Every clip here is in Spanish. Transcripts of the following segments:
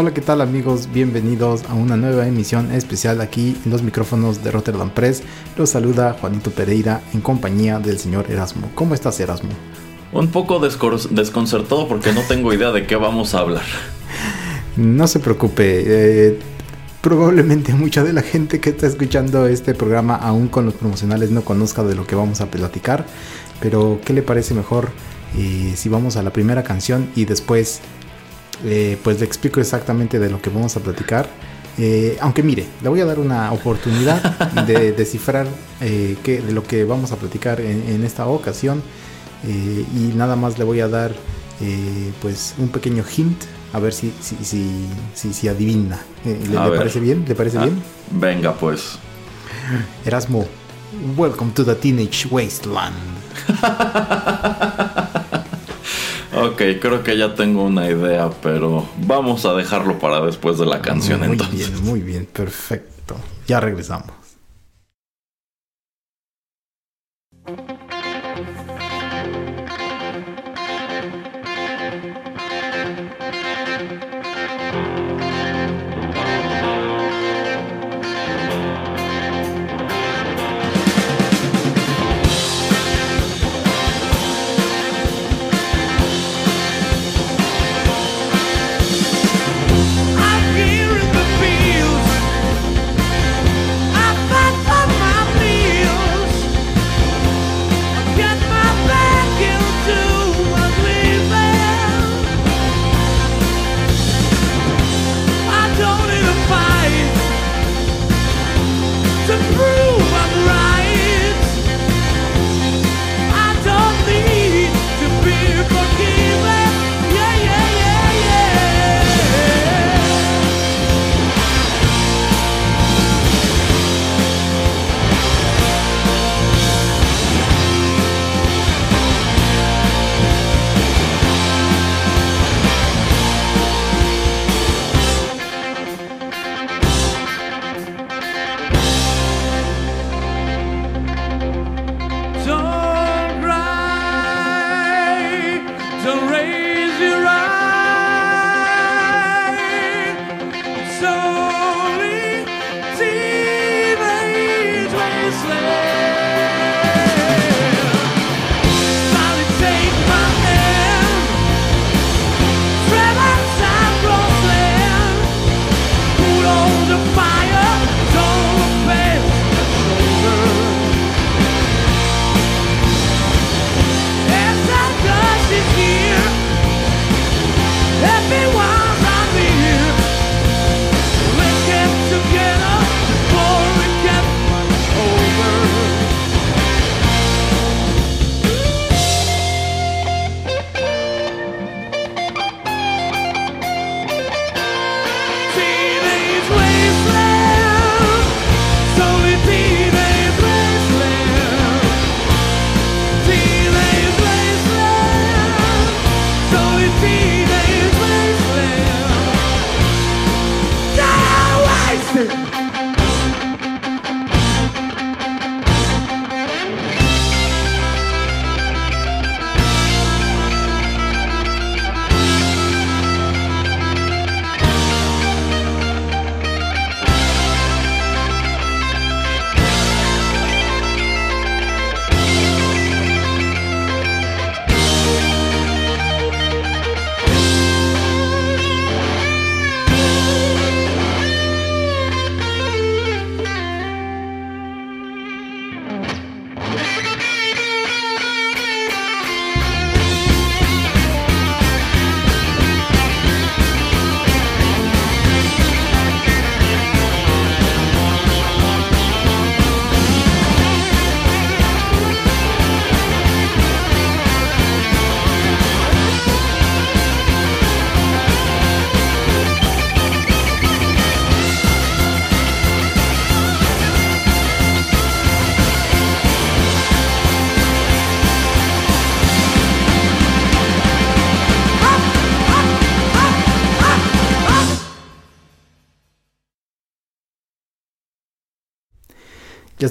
Hola, ¿qué tal amigos? Bienvenidos a una nueva emisión especial aquí en los micrófonos de Rotterdam Press. Los saluda Juanito Pereira en compañía del señor Erasmo. ¿Cómo estás, Erasmo? Un poco desconcertado porque no tengo idea de qué vamos a hablar. No se preocupe. Eh, probablemente mucha de la gente que está escuchando este programa, aún con los promocionales, no conozca de lo que vamos a platicar. Pero, ¿qué le parece mejor eh, si vamos a la primera canción y después eh, pues le explico exactamente de lo que vamos a platicar. Eh, aunque mire, le voy a dar una oportunidad de descifrar eh, de lo que vamos a platicar en, esta ocasión. y nada más le voy a dar pues un pequeño hint a ver si, si, si, si, adivina. ¿Le, parece bien? ¿Le parece ah, bien? Venga pues. Erasmo, welcome to the Teenage Wasteland. Ok, creo que ya tengo una idea, pero vamos a dejarlo para después de la canción muy entonces. Muy bien, muy bien, perfecto. Ya regresamos.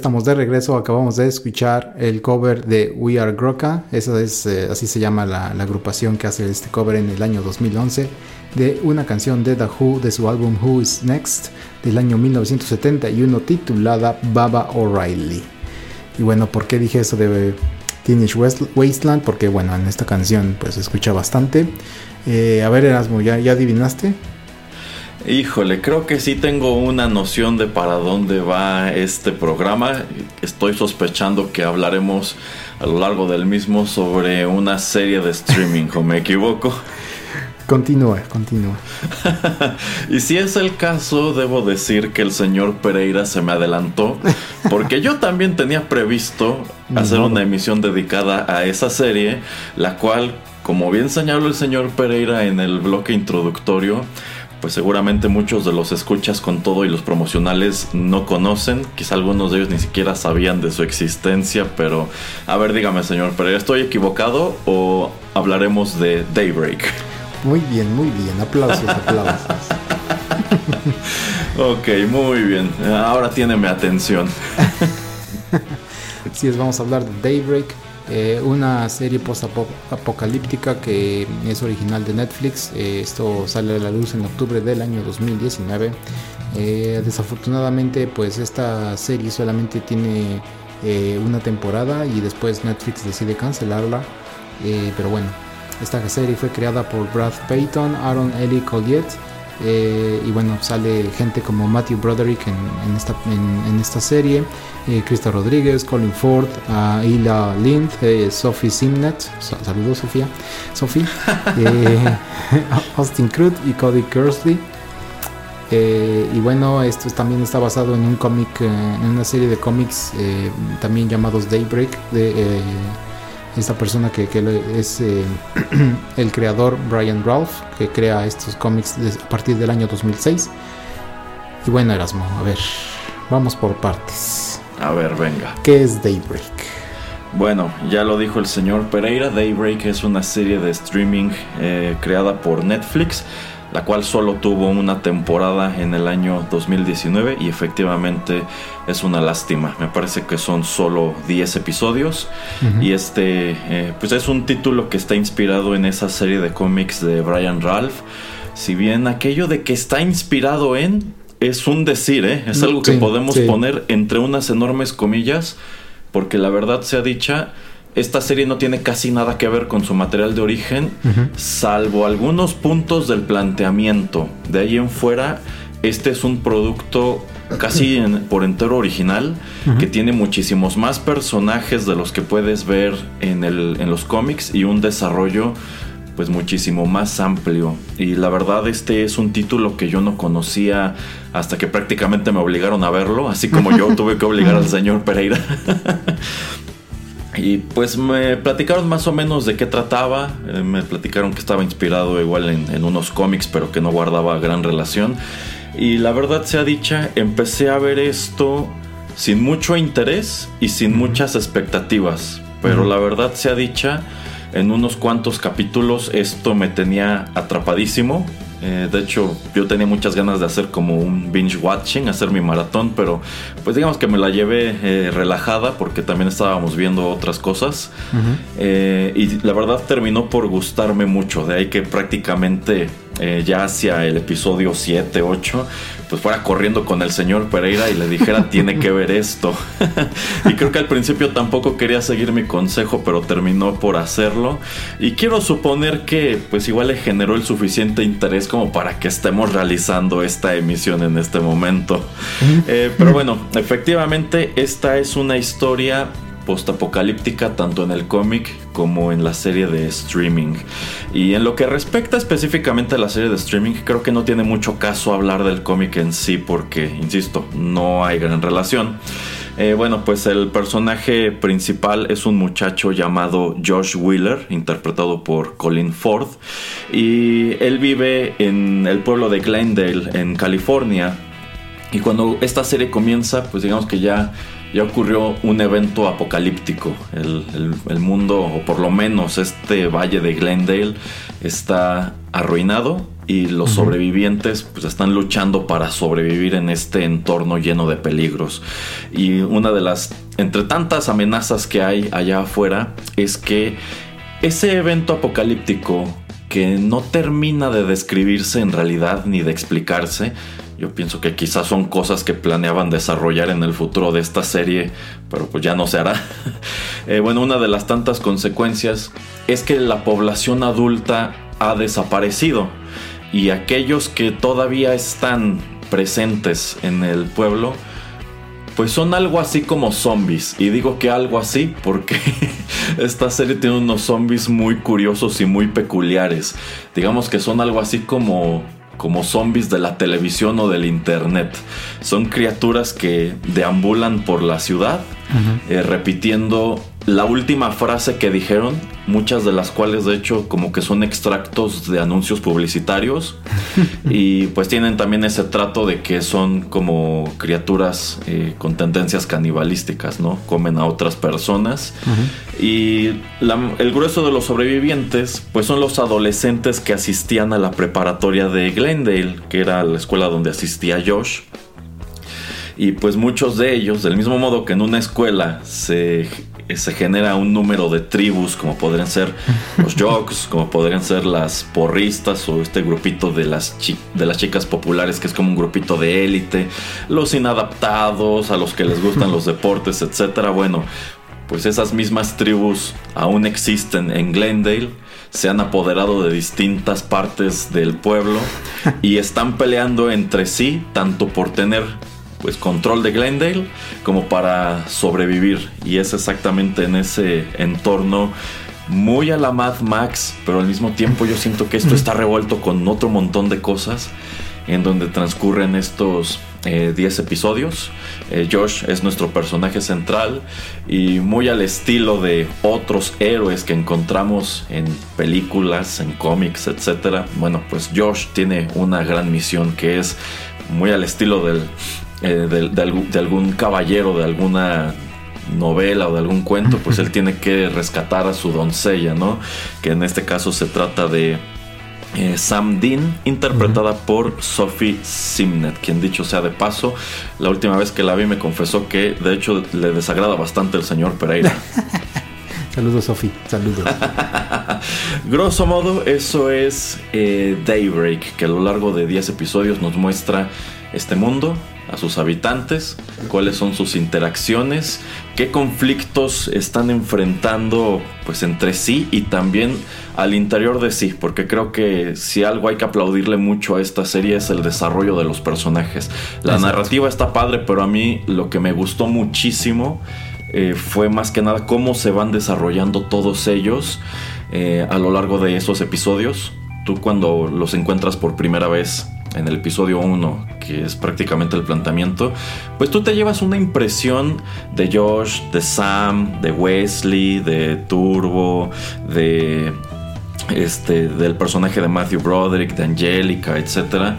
Estamos de regreso, acabamos de escuchar el cover de We Are Groka, esa es, eh, así se llama la, agrupación que hace este cover en el año 2011, de una canción de The Who de su álbum Who Is Next del año 1971 titulada Baba O'Reilly. Y bueno, ¿por qué dije eso de Teenage Wasteland? Porque bueno, en esta canción pues se escucha bastante. Eh, a ver Erasmo, ¿ya, ¿ya adivinaste? Híjole, creo que sí tengo una noción de para dónde va este programa. Estoy sospechando que hablaremos a lo largo del mismo sobre una serie de streaming, ¿o me equivoco? Continúa, continúa. y si es el caso, debo decir que el señor Pereira se me adelantó, porque yo también tenía previsto hacer una emisión dedicada a esa serie, la cual, como bien señaló el señor Pereira en el bloque introductorio, pues seguramente muchos de los escuchas con todo y los promocionales no conocen, quizá algunos de ellos ni siquiera sabían de su existencia, pero a ver, dígame señor Pereira, ¿estoy equivocado o hablaremos de Daybreak? Muy bien, muy bien, aplausos, aplausos. ok, muy bien, ahora tiene mi atención. sí, vamos a hablar de Daybreak eh, una serie post-apocalíptica que es original de Netflix. Eh, esto sale a la luz en octubre del año 2019. Eh, desafortunadamente, pues esta serie solamente tiene una temporada y después Netflix decide cancelarla. pero bueno, esta serie fue creada por Brad Payton, Aaron Ellie Colliet eh, y bueno, sale gente como Matthew Broderick en, esta, en, esta, serie, eh, Krista Rodríguez, Colin Ford, uh, Ila Lind, eh, Sophie Simnet, saludos Sofía, Sophie, eh, Austin Crute y Cody Kersley. y bueno, esto también está basado en un cómic, en una serie de cómics también llamados Daybreak de esta persona que, es eh, el creador Brian Ralph, que crea estos cómics a partir del año 2006. Y bueno, Erasmo, a ver, vamos por partes. A ver, venga. ¿Qué es Daybreak? Bueno, ya lo dijo el señor Pereira, Daybreak es una serie de streaming eh, creada por Netflix la cual solo tuvo una temporada en el año 2019 y efectivamente es una lástima. Me parece que son solo 10 episodios y este eh, pues es un título que está inspirado en esa serie de cómics de Brian Ralph. Si bien aquello de que está inspirado en es un decir, ¿eh? es algo que podemos poner entre unas enormes comillas porque la verdad sea dicha esta serie no tiene casi nada que ver con su material de origen, salvo algunos puntos del planteamiento. De ahí en fuera, este es un producto casi por entero original, que tiene muchísimos más personajes de los que puedes ver en, el, en los cómics y un desarrollo pues muchísimo más amplio. Y la verdad este es un título que yo no conocía hasta que prácticamente me obligaron a verlo, así como yo tuve que obligar al señor Pereira. Y pues me platicaron más o menos de qué trataba. Eh, me platicaron que estaba inspirado igual en, unos cómics, pero que no guardaba gran relación. Y la verdad sea dicha, empecé a ver esto sin mucho interés y sin muchas expectativas. Pero la verdad sea dicha, en unos cuantos capítulos esto me tenía atrapadísimo. Eh, de hecho, yo tenía muchas ganas de hacer como un binge watching, hacer mi maratón, pero pues digamos que me la llevé eh, relajada porque también estábamos viendo otras cosas. Eh, y la verdad terminó por gustarme mucho, de ahí que prácticamente ya hacia el episodio 7, 8, pues fuera corriendo con el señor Pereira y le dijera tiene que ver esto. y creo que al principio tampoco quería seguir mi consejo, pero terminó por hacerlo. Y quiero suponer que pues igual le generó el suficiente interés como para que estemos realizando esta emisión en este momento. Eh, pero bueno, efectivamente esta es una historia postapocalíptica tanto en el cómic como en la serie de streaming. Y en lo que respecta específicamente a la serie de streaming, creo que no tiene mucho caso hablar del cómic en sí porque, insisto, no hay gran relación. Eh, bueno, pues el personaje principal es un muchacho llamado Josh Wheeler, interpretado por Colin Ford, y él vive en el pueblo de Glendale, en California. Y cuando esta serie comienza, pues digamos que ya ya ocurrió un evento apocalíptico. El, mundo, o por lo menos este valle de Glendale, está arruinado y los sobrevivientes pues están luchando para sobrevivir en este entorno lleno de peligros. Y una de las, entre tantas amenazas que hay allá afuera, es que ese evento apocalíptico que no termina de describirse en realidad ni de explicarse, yo pienso que quizás son cosas que planeaban desarrollar en el futuro de esta serie, pero pues ya no se hará. Eh, bueno, una de las tantas consecuencias es que la población adulta ha desaparecido y aquellos que todavía están presentes en el pueblo, pues son algo así como zombies. Y digo que algo así porque esta serie tiene unos zombies muy curiosos y muy peculiares. Digamos que son algo así como como zombies de la televisión o del internet. Son criaturas que deambulan por la ciudad eh, repitiendo la última frase que dijeron, muchas de las cuales de hecho como que son extractos de anuncios publicitarios y pues tienen también ese trato de que son como criaturas eh, con tendencias canibalísticas, ¿no? Comen a otras personas y el grueso de los sobrevivientes pues son los adolescentes que asistían a la preparatoria de Glendale, que era la escuela donde asistía Josh. Y pues muchos de ellos, del mismo modo que en una escuela se se genera un número de tribus, como podrían ser los jocks, como podrían ser las porristas o este grupito de las, de las chicas populares, que es como un grupito de élite, los inadaptados, a los que les gustan los deportes, etc. Bueno, pues esas mismas tribus aún existen en Glendale se han apoderado de distintas partes del pueblo y están peleando entre sí tanto por tener pues control de Glendale como para sobrevivir y es exactamente en ese entorno muy a la Mad Max, pero al mismo tiempo yo siento que esto está revuelto con otro montón de cosas en donde transcurren estos 10 eh, episodios. Eh, Josh es nuestro personaje central y muy al estilo de otros héroes que encontramos en películas, en cómics, etc. Bueno, pues Josh tiene una gran misión que es muy al estilo del eh, de, algún, caballero, de alguna novela o de algún cuento, pues él tiene que rescatar a su doncella, ¿no? Que en este caso se trata de eh, Sam Dean, interpretada por Sophie Simnet, quien dicho sea de paso, la última vez que la vi me confesó que de hecho le desagrada bastante el señor Pereira. Saludos, Sophie. Saludos. Grosso modo, eso es eh, Daybreak, que a lo largo de 10 episodios nos muestra este mundo, a sus habitantes, cuáles son sus interacciones, qué conflictos están enfrentando pues entre sí y también al interior de sí, porque creo que si algo hay que aplaudirle mucho a esta serie es el desarrollo de los personajes. La narrativa está padre, pero a mí lo que me gustó muchísimo eh, fue más que nada cómo se van desarrollando todos ellos eh, a lo largo de esos episodios. Tú cuando los encuentras por primera vez en el episodio 1, que es prácticamente el planteamiento, pues tú te llevas una impresión de Josh, de Sam, de Wesley, de Turbo, de este del personaje de Matthew Broderick, de Angelica, etc.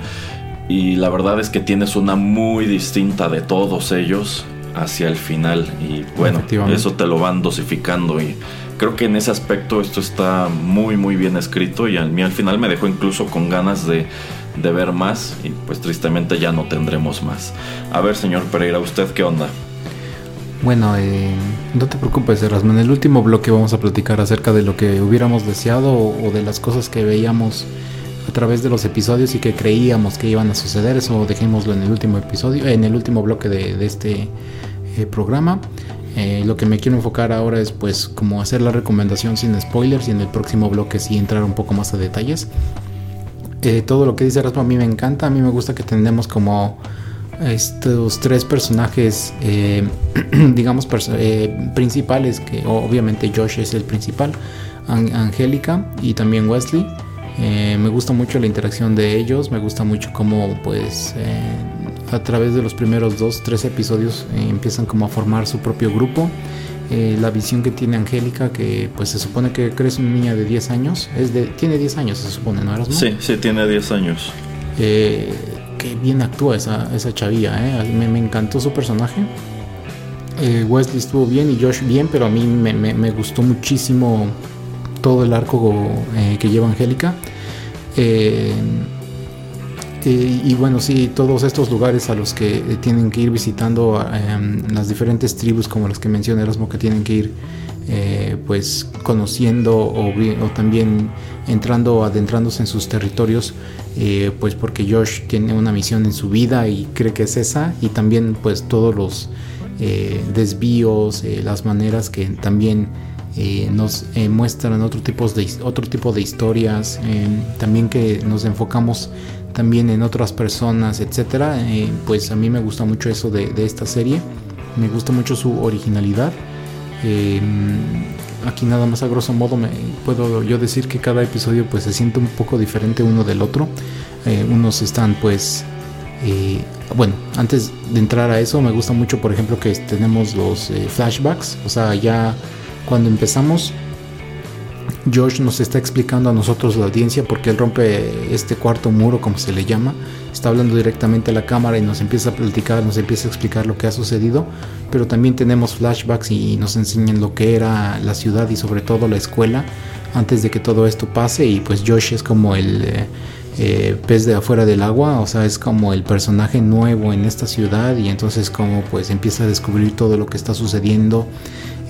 Y la verdad es que tienes una muy distinta de todos ellos hacia el final y bueno, eso te lo van dosificando y creo que en ese aspecto esto está muy muy bien escrito y a mí al final me dejó incluso con ganas de de ver más y pues tristemente ya no tendremos más. A ver, señor Pereira, ¿usted qué onda? Bueno, eh, no te preocupes, Erasmo. En el último bloque vamos a platicar acerca de lo que hubiéramos deseado o, de las cosas que veíamos a través de los episodios y que creíamos que iban a suceder. Eso dejémoslo en el último episodio, en el último bloque de, este eh, programa. Eh, lo que me quiero enfocar ahora es pues como hacer la recomendación sin spoilers y en el próximo bloque sí entrar un poco más a detalles. Eh, todo lo que dice Raspa a mí me encanta. A mí me gusta que tenemos como estos tres personajes, digamos, principales, que obviamente Josh es el principal, Angélica y también Wesley. me gusta mucho la interacción de ellos, me gusta mucho cómo pues a través de los primeros dos, tres episodios empiezan como a formar su propio grupo. Eh, la visión que tiene Angélica, que pues se supone que crece una niña de 10 años, es de, tiene 10 años se supone, ¿no eras? Sí, sí, tiene 10 años. Eh, qué bien actúa esa, esa chavilla, ¿eh? me, me, encantó su personaje. Eh, Wesley estuvo bien y Josh bien, pero a mí me, me, me gustó muchísimo todo el arco que lleva Angélica. Eh, y bueno, sí, todos estos lugares a los que eh, tienen que ir visitando em, las diferentes tribus, como las que menciona Erasmo, que tienen que ir eh, pues conociendo o, o, también entrando, adentrándose en sus territorios, pues porque Josh tiene una misión en su vida y cree que es esa, y también pues todos los desvíos, las maneras que también nos muestran otro, tipos de, otro tipo de historias, em, también que nos enfocamos también en otras personas, etcétera. Eh, pues a mí me gusta mucho eso de, esta serie. Me gusta mucho su originalidad. Eh, aquí nada más a grosso modo me puedo yo decir que cada episodio pues se siente un poco diferente uno del otro. Eh, unos están pues bueno, antes de entrar a eso me gusta mucho por ejemplo que tenemos los flashbacks. O sea, ya cuando empezamos Josh nos está explicando a nosotros la audiencia porque él rompe este cuarto muro, como se le llama. Está hablando directamente a la cámara y nos empieza a platicar, nos empieza a explicar lo que ha sucedido. Pero también tenemos flashbacks y nos enseñan lo que era la ciudad y sobre todo la escuela antes de que todo esto pase. Y pues Josh es como el eh, eh, pez de afuera del agua, o sea, es como el personaje nuevo en esta ciudad y entonces como pues empieza a descubrir todo lo que está sucediendo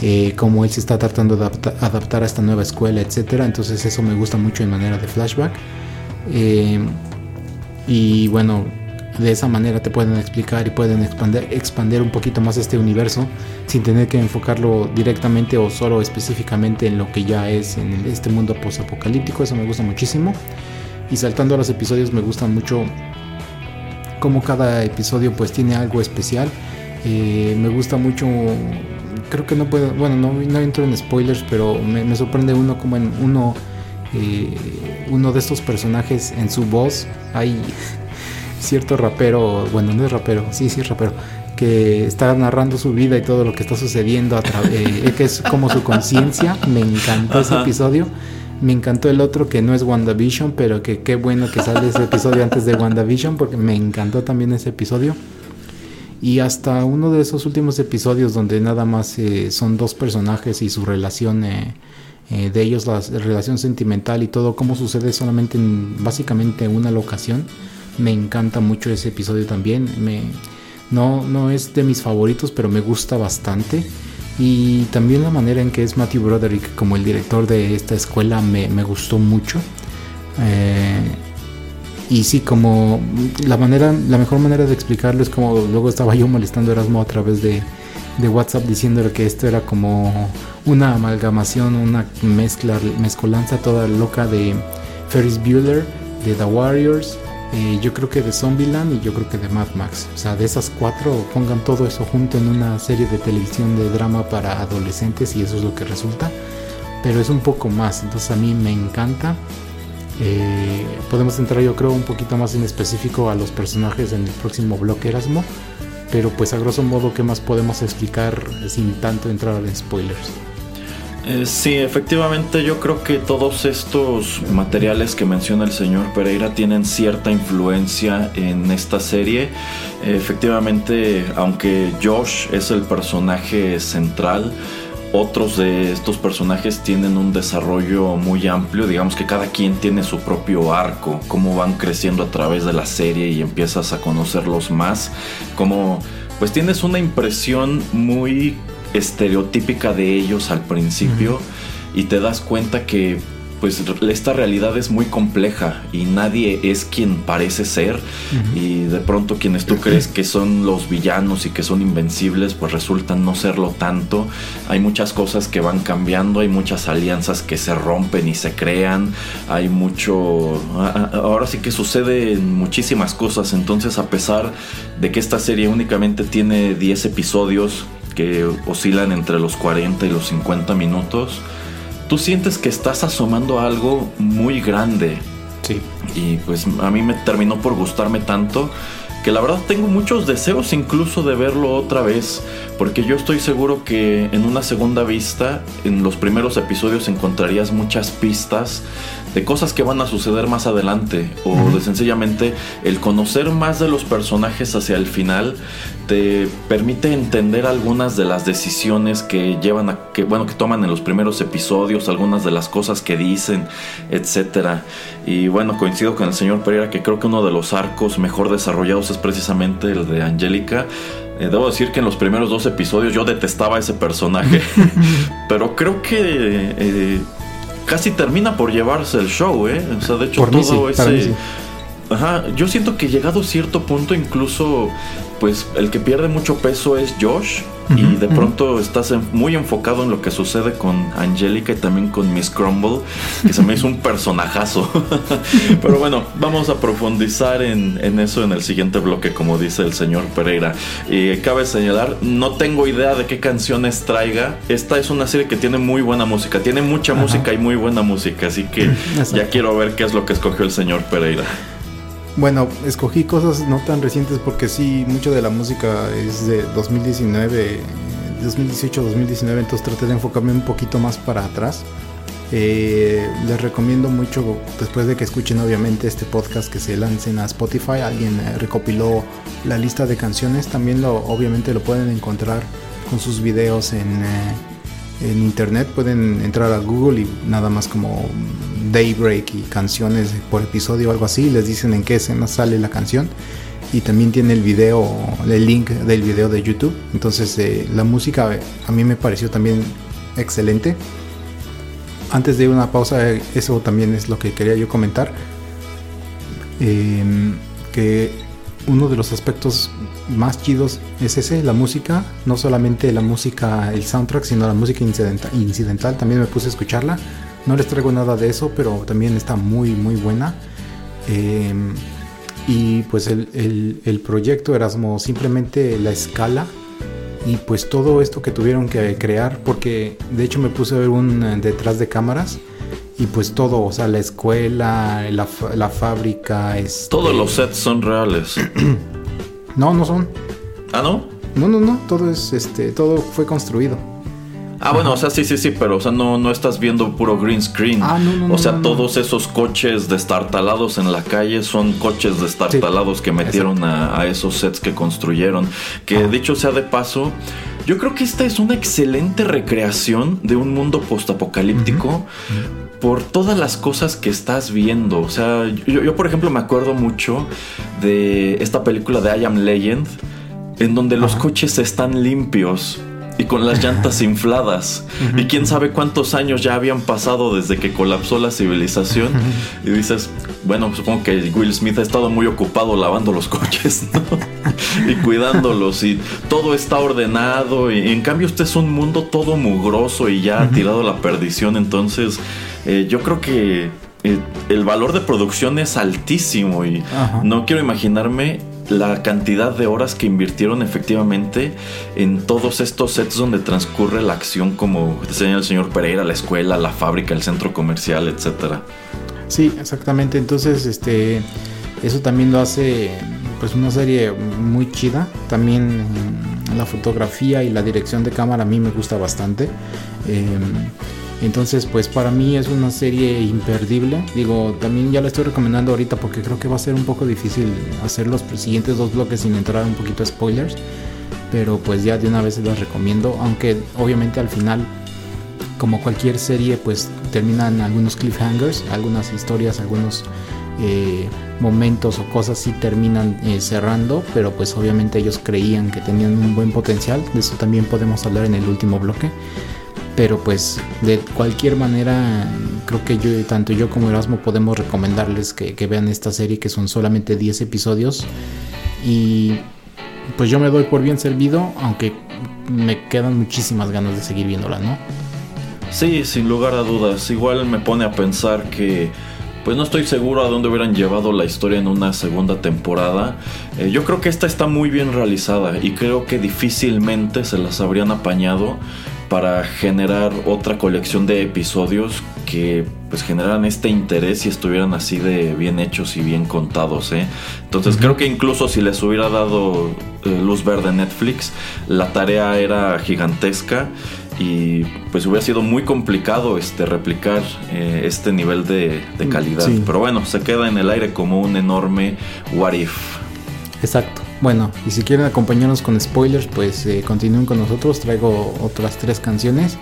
eh, cómo él se está tratando de adaptar a esta nueva escuela, etcétera. Entonces eso me gusta mucho en manera de flashback. Eh, y bueno, de esa manera te pueden explicar y pueden expandir, expandir un poquito más este universo sin tener que enfocarlo directamente o solo específicamente en lo que ya es en este mundo post-apocalíptico. Eso me gusta muchísimo. Y saltando a los episodios me gusta mucho cómo cada episodio pues tiene algo especial. Eh, me gusta mucho creo que no puedo, bueno, no, no entro en spoilers, pero me, sorprende uno como en uno, eh, uno de estos personajes en su voz. Hay cierto rapero, bueno, no es rapero, sí, sí es rapero, que está narrando su vida y todo lo que está sucediendo, a eh, que es como su conciencia, me encantó ese episodio. Me encantó el otro que no es WandaVision, pero que qué bueno que sale ese episodio antes de WandaVision, porque me encantó también ese episodio y hasta uno de esos últimos episodios donde nada más eh, son dos personajes y su relación eh, eh, de ellos, la relación sentimental y todo, cómo sucede solamente en básicamente una locación. Me encanta mucho ese episodio también. Me, no, no es de mis favoritos, pero me gusta bastante. Y también la manera en que es Matthew Broderick como el director de esta escuela me, me gustó mucho. Y sí, como la manera, la mejor manera de explicarlo es como luego estaba yo molestando a Erasmo a través de, WhatsApp diciéndole que esto era como una amalgamación, una mezcla, mezcolanza toda loca de Ferris Bueller, de The Warriors, eh, yo creo que de Zombieland y yo creo que de Mad Max. O sea, de esas cuatro pongan todo eso junto en una serie de televisión de drama para adolescentes y eso es lo que resulta. Pero es un poco más, entonces a mí me encanta. Eh, podemos entrar yo creo un poquito más en específico a los personajes en el próximo bloque Erasmo, pero pues a grosso modo qué más podemos explicar sin tanto entrar en spoilers. Eh, sí, efectivamente yo creo que todos estos materiales que menciona el señor Pereira tienen cierta influencia en esta serie. efectivamente, aunque Josh es el personaje central, otros de estos personajes tienen un desarrollo muy amplio, digamos que cada quien tiene su propio arco, cómo van creciendo a través de la serie y empiezas a conocerlos más, como pues tienes una impresión muy estereotípica de ellos al principio y te das cuenta que pues esta realidad es muy compleja y nadie es quien parece ser. Y de pronto quienes tú crees que son los villanos y que son invencibles pues resultan no serlo tanto. Hay muchas cosas que van cambiando, hay muchas alianzas que se rompen y se crean, hay mucho... Ahora sí que suceden muchísimas cosas, entonces a pesar de que esta serie únicamente tiene 10 episodios que oscilan entre los 40 y los 50 minutos, tú sientes que estás asomando a algo muy grande. Sí. Y pues a mí me terminó por gustarme tanto que la verdad tengo muchos deseos incluso de verlo otra vez porque yo estoy seguro que en una segunda vista, en los primeros episodios encontrarías muchas pistas de cosas que van a suceder más adelante o de sencillamente el conocer más de los personajes hacia el final te permite entender algunas de las decisiones que llevan a que bueno que toman en los primeros episodios, algunas de las cosas que dicen, etcétera. Y bueno, coincido con el señor Pereira que creo que uno de los arcos mejor desarrollados es precisamente el de Angélica. Eh, debo decir que en los primeros dos episodios yo detestaba a ese personaje, pero creo que eh, casi termina por llevarse el show, ¿eh? O sea, de hecho, todo ese. Ajá, yo siento que llegado a cierto punto, incluso, pues el que pierde mucho peso es Josh y de pronto estás muy enfocado en lo que sucede con Angélica y también con Miss Crumble, que se me hizo un personajazo. Pero bueno, vamos a profundizar en, eso en el siguiente bloque, como dice el señor Pereira. Y cabe señalar, no tengo idea de qué canciones traiga. Esta es una serie que tiene muy buena música, tiene mucha música y muy buena música, así que ya quiero ver qué es lo que escogió el señor Pereira. Bueno, escogí cosas no tan recientes porque sí, mucho de la música es de 2019, 2018, 2019, entonces traté de enfocarme un poquito más para atrás. Eh, les recomiendo mucho, después de que escuchen obviamente este podcast, que se lancen a Spotify. Alguien eh, recopiló la lista de canciones, también lo, obviamente lo pueden encontrar con sus videos en, eh, en internet. Pueden entrar a Google y nada más como Daybreak y canciones por episodio o algo así, les dicen en qué escena sale la canción y también tiene el video, el link del video de YouTube. Entonces eh, la música eh, a mí me pareció también excelente. Antes de una pausa, eh, eso también es lo que quería yo comentar. Em, que uno de los aspectos más chidos es ese, la música, no solamente la música, el soundtrack, sino la música incidental, incidental también me puse a escucharla no les traigo nada de eso, pero también está muy, muy buena. Em, y pues el, proyecto Erasmo, simplemente la escala y pues todo esto que tuvieron que crear, porque de hecho me puse a ver un eh, detrás de cámaras y pues todo, o sea, la escuela, la, la fábrica. Este... Todos los sets son reales. no, no son. ¿Ah, no? No, no, no, todo es, este, todo fue construido. Ah, bueno, o sea, sí, sí, sí, pero o sea, no, no estás viendo puro green screen. Ah, no, no, o sea, todos esos coches destartalados en la calle son coches destartalados que metieron a, esos sets que construyeron. Que dicho sea de paso, yo creo que esta es una excelente recreación de un mundo postapocalíptico. Por todas las cosas que estás viendo. O sea, yo, yo, por ejemplo me acuerdo mucho de esta película de I Am Legend, en donde los coches están limpios y con las llantas infladas. Y quién sabe cuántos años ya habían pasado desde que colapsó la civilización. Y dices, bueno, supongo que Will Smith ha estado muy ocupado lavando los coches y cuidándolos. Y todo está ordenado. Y en cambio, este es un mundo todo mugroso y ya ha tirado la perdición. Entonces, eh, yo creo que eh, el valor de producción es altísimo. Y no quiero imaginarme la cantidad de horas que invirtieron efectivamente en todos estos sets donde transcurre la acción, como decía el señor Pereira, la escuela, la fábrica, el centro comercial, etcétera. Sí, exactamente. Entonces, este, eso también lo hace, pues, una serie muy chida. También la fotografía y la dirección de cámara a mí me gusta bastante. Em, entonces, pues para mí es una serie imperdible. Digo, también ya la estoy recomendando ahorita porque creo que va a ser un poco difícil hacer los siguientes dos bloques sin entrar un poquito a spoilers. Pero pues ya de una vez las recomiendo. Aunque obviamente al final, como cualquier serie, pues terminan algunos cliffhangers, algunas historias, algunos eh, momentos o cosas sí terminan eh, cerrando. Pero pues obviamente ellos creían que tenían un buen potencial. De eso también podemos hablar en el último bloque. Pero pues de cualquier manera, creo que yo, tanto yo como Erasmo podemos recomendarles que, vean esta serie que son solamente 10 episodios. Y pues yo me doy por bien servido, aunque me quedan muchísimas ganas de seguir viéndola, ¿no? Sí, sin lugar a dudas. Igual me pone a pensar que pues no estoy seguro a dónde hubieran llevado la historia en una segunda temporada. Eh, yo creo que esta está muy bien realizada y creo que difícilmente se las habrían apañado para generar otra colección de episodios que pues generaran este interés y estuvieran así de bien hechos y bien contados. ¿eh? Entonces creo que incluso si les hubiera dado eh, luz verde Netflix, la tarea era gigantesca y pues hubiera sido muy complicado este replicar eh, este nivel de, Mm, calidad. Pero bueno, se queda en el aire como un enorme what if. Exacto. Bueno, y si quieren acompañarnos con spoilers, pues eh, continúen con nosotros. Traigo otras tres canciones.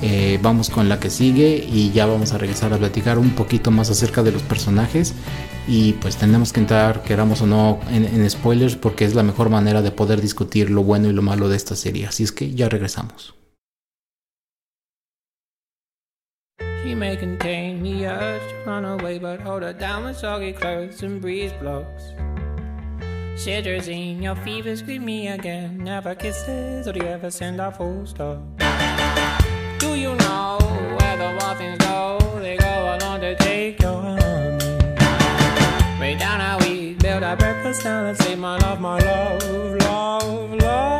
Eh, vamos con la que sigue y ya vamos a regresar a platicar un poquito más acerca de los personajes. Y pues tenemos que entrar, queramos o no, en, spoilers porque es la mejor manera de poder discutir lo bueno y lo malo de esta serie. Así es que ya regresamos. She. Cetirizine, your fever scream me again. Never kisses, or do you ever send a full stop? Do you know where the muffins go? They go along to take your honey. Way down how we build our breakfast down and say, My love, my love, love, love.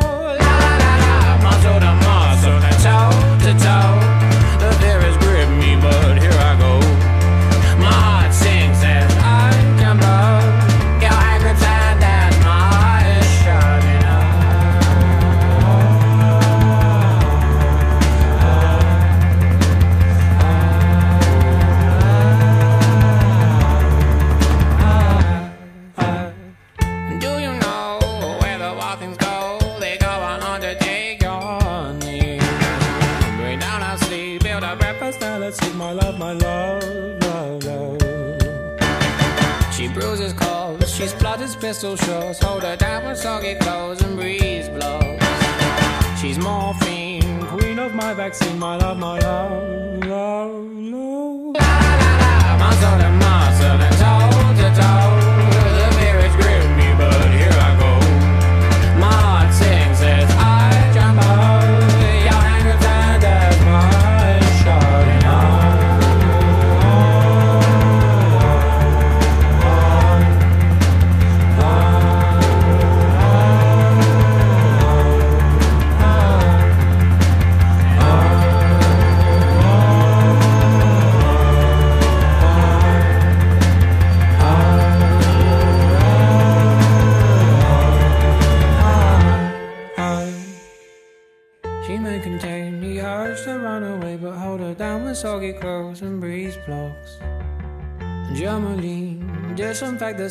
The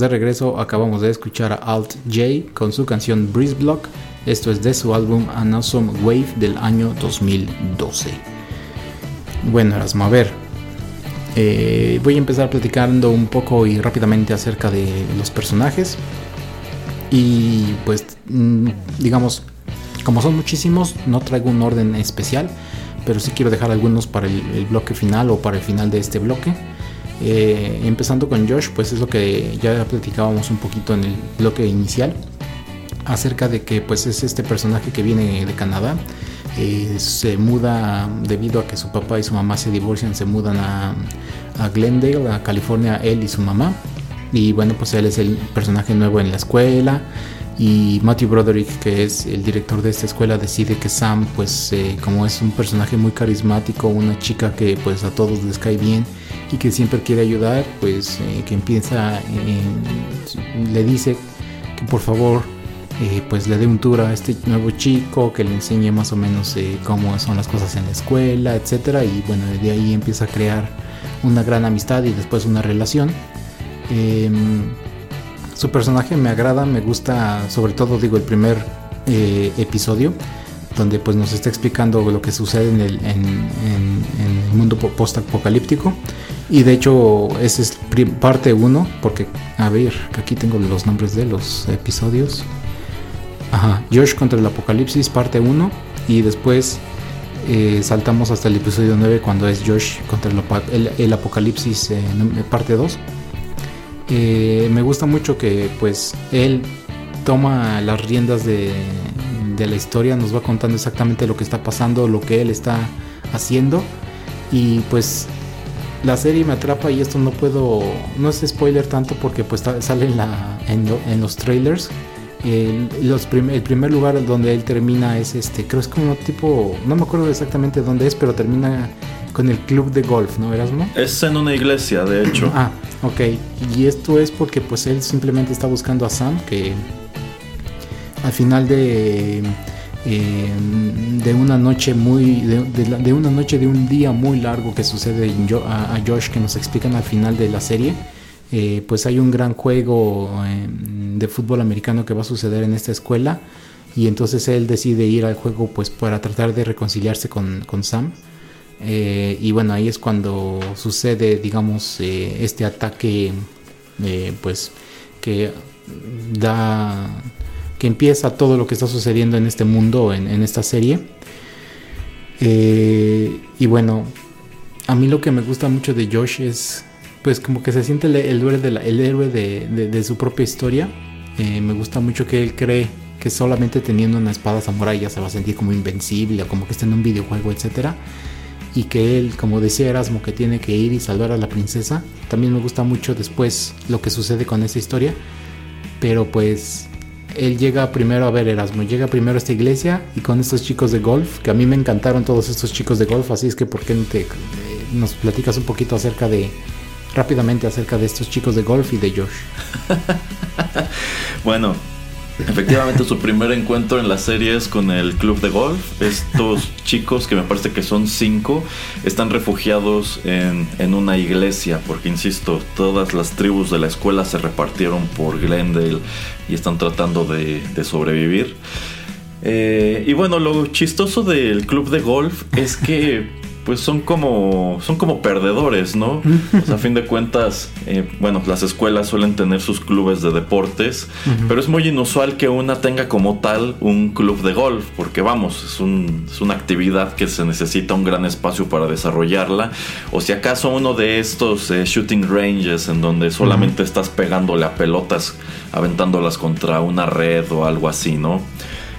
de regreso. Acabamos de escuchar a Alt J con su canción Breeze Block. Esto es de su álbum An Awesome Wave del año 2012. Bueno, Erasmo, a ver. eh, voy a empezar platicando un poco y rápidamente acerca de los personajes. Y pues, mm, digamos, como son muchísimos, no traigo un orden especial. pero sí quiero dejar algunos para el bloque final o para el final de este bloque. Eh, empezando con Josh, pues es lo que ya platicábamos un poquito en el bloque inicial acerca de que pues es este personaje que viene de Canadá. eh, se muda debido a que su papá y su mamá se divorcian, se mudan a, a Glendale, a California, él y su mamá. Y bueno, pues él es el personaje nuevo en la escuela. Y Matthew Broderick, que es el director de esta escuela, decide que Sam, pues eh, como es un personaje muy carismático, una chica que pues a todos les cae bien y que siempre quiere ayudar, pues eh, que empieza, le dice que por favor eh, pues le dé un tour a este nuevo chico, que le enseñe más o menos cómo son las cosas en la escuela, etcétera Y bueno, de ahí empieza a crear una gran amistad y después una relación. Su personaje me agrada, me gusta, sobre todo digo el primer eh, episodio, donde pues nos está explicando lo que sucede en el, en, en- el mundo po- post-apocalíptico. Y de hecho, ese es parte 1, porque, a ver, aquí tengo los nombres de los episodios. Ajá, Josh contra el apocalipsis, parte 1. Y después eh, saltamos hasta el episodio 9, cuando es Josh contra el, apocalipsis, eh, parte 2. Eh, me gusta mucho que pues él toma las riendas de, la historia, nos va contando exactamente lo que está pasando, lo que él está haciendo y pues la serie me atrapa y esto no puedo, no es spoiler tanto porque pues sale en, los trailers. El, los primer lugar donde él termina es este, creo es como tipo, no me acuerdo exactamente dónde es, pero termina con el club de golf, ¿no, Erasmo? Es en una iglesia, de hecho. Ah, ok. Y esto es porque pues él simplemente está buscando a Sam, que al final de eh, de una noche muy de, de de una noche de un día muy largo que sucede a, a Josh que nos explican al final de la serie. eh, pues hay un gran juego eh, de fútbol americano que va a suceder en esta escuela y entonces él decide ir al juego pues para tratar de reconciliarse con, con Sam eh, y bueno, ahí es cuando sucede, digamos, eh, este ataque, eh, pues, que da, que empieza todo lo que está sucediendo en este mundo, en, esta serie. Y bueno, a mí lo que me gusta mucho de Josh es, pues, como que se siente el, héroe, de, su propia historia. Me gusta mucho que él cree que solamente teniendo una espada samurai ya se va a sentir como invencible como que está en un videojuego, etcétera y que él, como decía Erasmo, que tiene que ir y salvar a la princesa. También me gusta mucho después lo que sucede con esa historia, pero pues él llega primero a ver Erasmo, llega primero a esta iglesia y con estos chicos de golf, que a mí me encantaron todos estos chicos de golf, así es que ¿por qué no te, eh, nos platicas un poquito acerca de, rápidamente acerca de estos chicos de golf y de Josh? Bueno, efectivamente su primer encuentro en la serie es con el club de golf. Estos chicos, que me parece que son cinco, están refugiados en, en una iglesia, porque insisto, todas las tribus de la escuela se repartieron por Glendale y están tratando de, de sobrevivir. Eh, y bueno, lo chistoso del club de golf es que pues son como son como perdedores, ¿no? A fin de cuentas, eh, bueno, las escuelas suelen tener sus clubes de deportes, pero es muy inusual que una tenga como tal un club de golf, porque vamos, es, un- es una actividad que se necesita un gran espacio para desarrollarla, o si acaso uno de estos eh, shooting ranges en donde solamente estás pegándole a pelotas, aventándolas contra una red o algo así, ¿no?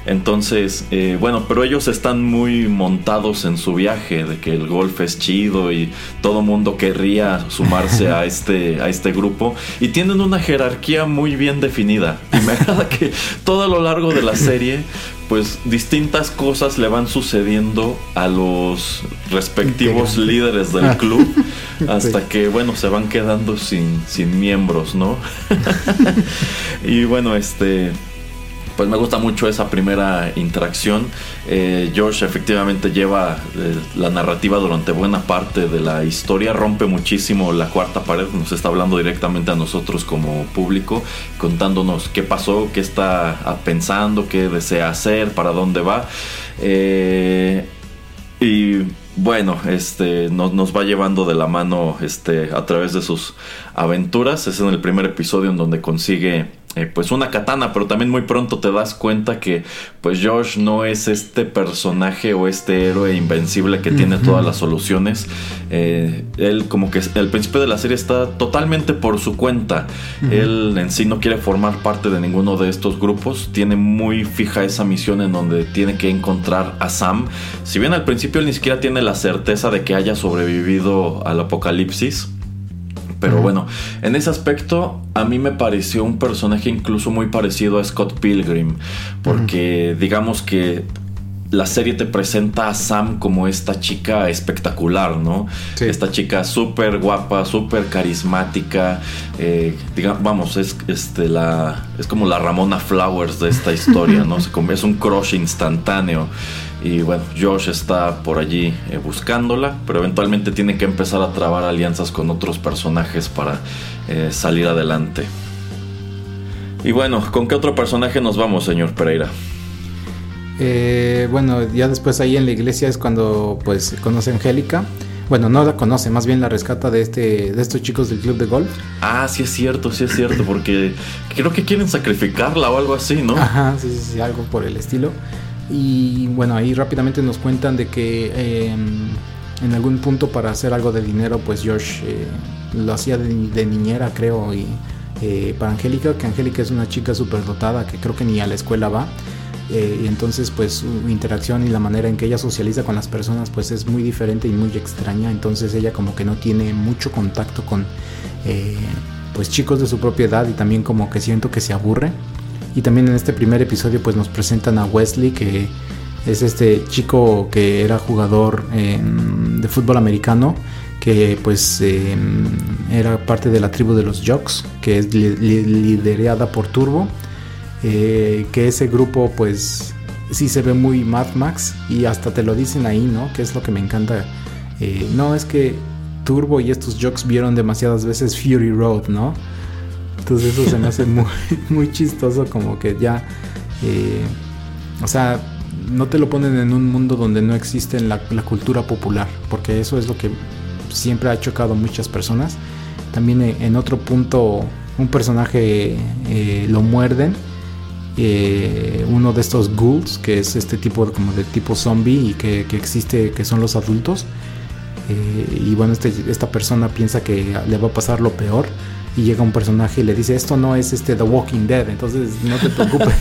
Entonces, eh, bueno, pero ellos están muy montados en su viaje de que el golf es chido y todo mundo querría sumarse a este, a este grupo y tienen una jerarquía muy bien definida. Y me agrada que todo a lo largo de la serie, pues distintas cosas le van sucediendo a los respectivos líderes del Ah. club hasta que, bueno, se van quedando sin, sin miembros, ¿no? y bueno, este pues me gusta mucho esa primera interacción. Eh, Josh efectivamente lleva eh, la narrativa durante buena parte de la historia, rompe muchísimo la cuarta pared, nos está hablando directamente a nosotros como público, contándonos qué pasó, qué está ah, pensando, qué desea hacer, para dónde va. Eh, y bueno, este nos, nos va llevando de la mano este, a través de sus aventuras. Es en el primer episodio en donde consigue eh, pues una katana, pero también muy pronto te das cuenta que pues Josh no es este personaje o este héroe invencible que tiene todas las soluciones. Eh, él como que al principio de la serie está totalmente por su cuenta. Él en sí no quiere formar parte de ninguno de estos grupos. Tiene muy fija esa misión en donde tiene que encontrar a Sam. Si bien al principio él ni siquiera tiene la certeza de que haya sobrevivido al apocalipsis. Pero bueno, en ese aspecto a mí me pareció un personaje incluso muy parecido a Scott Pilgrim, porque digamos que la serie te presenta a Sam como esta chica espectacular, ¿no? Sí. Esta chica súper guapa, súper carismática, eh, diga- vamos, es, este, la, es como la Ramona Flowers de esta historia, ¿no? Es un crush instantáneo. Y bueno, Josh está por allí eh, buscándola, pero eventualmente tiene que empezar a trabar alianzas con otros personajes para eh, salir adelante. Y bueno, ¿con qué otro personaje nos vamos, señor Pereira? Eh, bueno, ya después ahí en la iglesia es cuando pues conoce a Angélica. Bueno, no la conoce, más bien la rescata de este de estos chicos del club de golf. Ah, sí es cierto, sí es cierto, porque creo que quieren sacrificarla o algo así, ¿no? Ajá, sí, sí, sí, algo por el estilo. Y bueno, ahí rápidamente nos cuentan de que eh, en algún punto para hacer algo de dinero, pues Josh eh, lo hacía de, de niñera, creo, y eh, para Angélica, que Angélica es una chica súper dotada, que creo que ni a la escuela va. eh, y entonces pues su interacción y la manera en que ella socializa con las personas pues es muy diferente y muy extraña entonces ella como que no tiene mucho contacto con pues chicos de su propia edad y también como que siento que se aburre y también en este primer episodio pues nos presentan a Wesley que es este chico que era jugador eh, de fútbol americano que pues eh, era parte de la tribu de los Jocks que es li- li- liderada por Turbo eh, que ese grupo pues sí se ve muy Mad Max y hasta te lo dicen ahí, ¿no? Que es lo que me encanta. Eh, no, es que Turbo y estos jocks vieron demasiadas veces Fury Road, ¿no? Entonces eso se me hace muy, muy chistoso como que ya, eh, o sea, no te lo ponen en un mundo donde no existe la, la cultura popular, porque eso es lo que siempre ha chocado a muchas personas. También eh, en otro punto un personaje eh, lo muerden uno de estos ghouls, que es este tipo como de tipo zombie y que, que existe, que son los adultos. Y bueno, este- esta persona piensa que le va a pasar lo peor. Y llega un personaje y le dice, esto no es este The Walking Dead, entonces no te preocupes,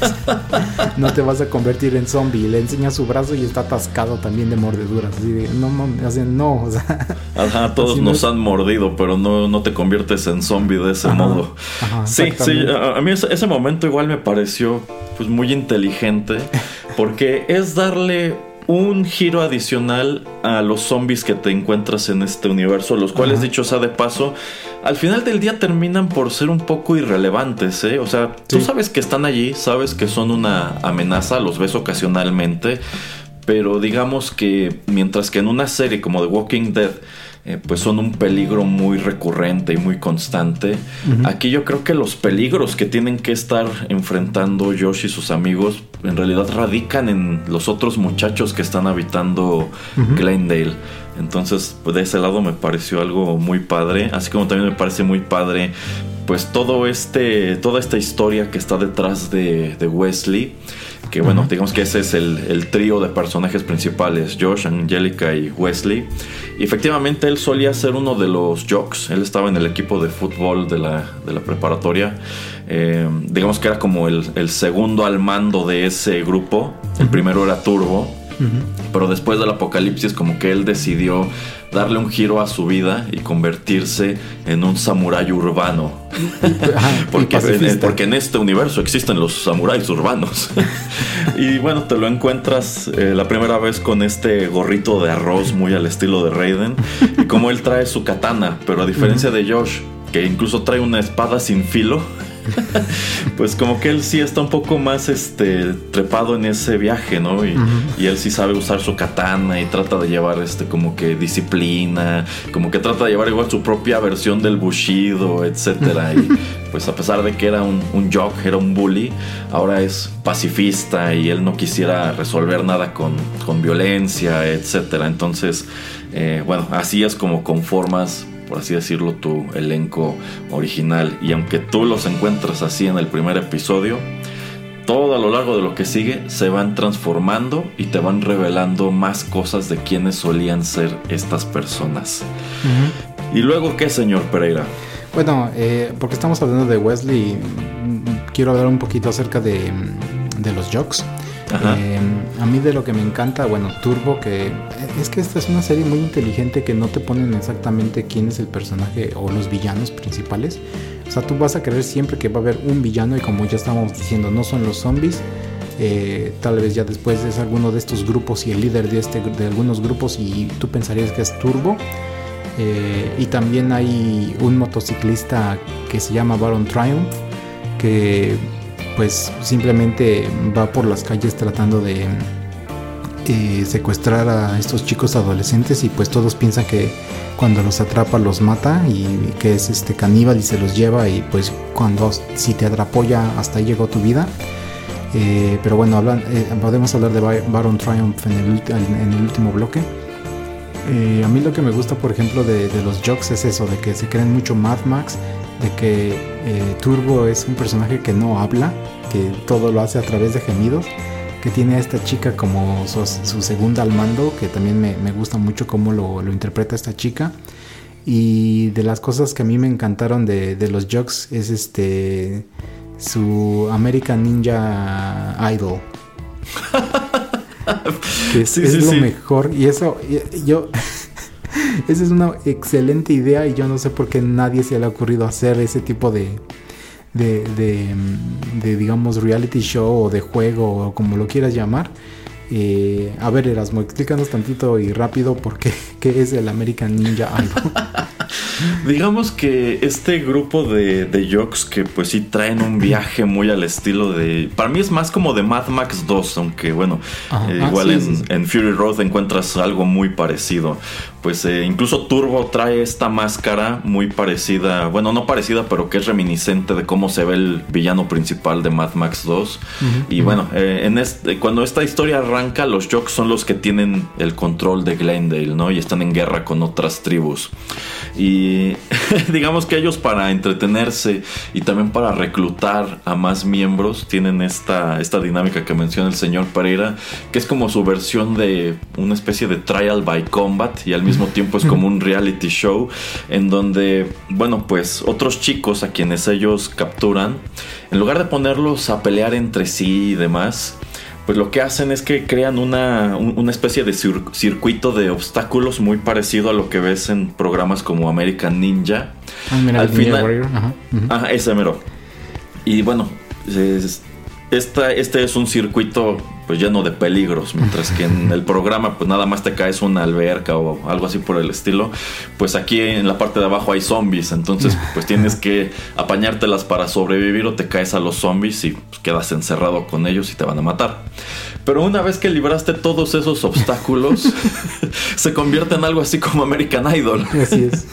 no te vas a convertir en zombie. Y le enseña su brazo y está atascado también de mordeduras. Así de, no mames, no, o sea, Ajá, todos no nos es- han mordido, pero no, no te conviertes en zombie de ese Ajá, modo. ajá, sí, sí, a mí ese, ese momento igual me pareció pues muy inteligente, porque es darle un giro adicional a los zombies que te encuentras en este universo, los cuales, dicho sea de paso, al final del día terminan por ser un poco irrelevantes, ¿eh? O sea, tú sabes que están allí, sabes que son una amenaza, los ves ocasionalmente, pero digamos que mientras que en una serie como The Walking Dead, eh, pues son un peligro muy recurrente y muy constante, aquí yo creo que los peligros que tienen que estar enfrentando Josh y sus amigos en realidad radican en los otros muchachos que están habitando. Glendale. Entonces, pues, de ese lado me pareció algo muy padre, así como también me parece muy padre pues todo este toda esta historia que está detrás de, de Wesley que bueno digamos que ese es el, el trío de personajes principales Josh, Angelica y Wesley. Y efectivamente él solía ser uno de los jocks. Él estaba en el equipo de fútbol de la, de la preparatoria. Eh, digamos que era como el, el segundo al mando de ese grupo. El primero era Turbo Pero después del apocalipsis como que él decidió darle un giro a su vida y convertirse en un samurái urbano. Y Porque, pacifista. porque en este universo existen los samuráis urbanos. y bueno, te lo encuentras eh, la primera vez con este gorrito de arroz muy al estilo de Raiden. Y como él trae su katana, pero a diferencia de Josh, que incluso trae una espada sin filo. Pues como que él sí está un poco más este trepado en ese viaje, ¿no? Y, y él sí sabe usar su katana y trata de llevar este como que disciplina, como que trata de llevar igual su propia versión del bushido, etcétera. Y pues a pesar de que era un, un jock, era un bully, ahora es pacifista y él no quisiera resolver nada con, con violencia, etcétera. Entonces, eh, bueno, así es como conformas por así decirlo, tu elenco original. Y aunque tú los encuentras así en el primer episodio, todo a lo largo de lo que sigue se van transformando y te van revelando más cosas de quienes solían ser estas personas. ¿Y luego qué, señor Pereira? Bueno, eh, porque estamos hablando de Wesley, mm, quiero hablar un poquito acerca de, mm, de los jocks. Eh, a mí de lo que me encanta, bueno, Turbo, que es que esta es una serie muy inteligente que no te ponen exactamente quién es el personaje o los villanos principales. O sea, tú vas a creer siempre que va a haber un villano y como ya estábamos diciendo, no son los zombies. eh, tal vez ya después es alguno de estos grupos y el líder de, este, de algunos grupos y tú pensarías que es Turbo. Eh, y también hay un motociclista que se llama Baron Triumph, que pues simplemente va por las calles tratando de eh, secuestrar a estos chicos adolescentes y pues todos piensan que cuando los atrapa los mata y que es este caníbal y se los lleva y pues cuando si te atrapó ya hasta ahí llegó tu vida. Eh, pero bueno, hablan- eh, podemos hablar de Ba- Baron Triumph en el, último bloque. Eh, a mí lo que me gusta, por ejemplo, de, de los Jocks es eso, de que se creen mucho Mad Max, de que eh, Turbo es un personaje que no habla, que todo lo hace a través de gemidos, que tiene a esta chica como su, su segunda al mando, que también me, me gusta mucho cómo lo, lo interpreta esta chica. Y de las cosas que a mí me encantaron de, de los Jocks es este su American Ninja Idol. que es, Sí, es sí, lo sí. mejor. Y eso, yo. Esa es una excelente idea. Y yo no sé por qué nadie se le ha ocurrido hacer ese tipo de. De, digamos, reality show o de juego o como lo quieras llamar. Eh, a ver, Erasmo, explícanos tantito y rápido por qué, qué es el American Ninja Idol. Digamos que este grupo de, de jocks que pues sí traen un viaje muy al estilo de... Para mí es más como de Mad Max 2, aunque bueno, Ajá. eh, Ah, igual sí, en, sí, sí. en Fury Road encuentras algo muy parecido. Pues eh, incluso Turbo trae esta máscara muy parecida, bueno, no parecida, pero que es reminiscente de cómo se ve el villano principal de Mad Max 2. y bueno, eh, en este, cuando esta historia arranca, los jocks son los que tienen el control de Glendale, ¿no? Y están en guerra con otras tribus. Y digamos que ellos para entretenerse y también para reclutar a más miembros tienen esta, esta dinámica que menciona el señor Pereira, que es como su versión de una especie de trial by combat y al mismo tiempo es como un reality show en donde, bueno, pues otros chicos a quienes ellos capturan, en lugar de ponerlos a pelear entre sí y demás, pues lo que hacen es que crean una, un- una especie de cir- circuito de obstáculos muy parecido a lo que ves en programas como American Ninja. Ah, mira, Al final- Warrior, ajá. Ajá, ese mero. Y bueno, es- esta, este es un circuito pues lleno de peligros, mientras que en el programa pues nada más te caes una alberca o algo así por el estilo, pues aquí en la parte de abajo hay zombies, entonces pues tienes que apañártelas para sobrevivir o te caes a los zombies y pues, quedas encerrado con ellos y te van a matar. Pero una vez que libraste todos esos obstáculos, se convierte en algo así como American Idol. Así es.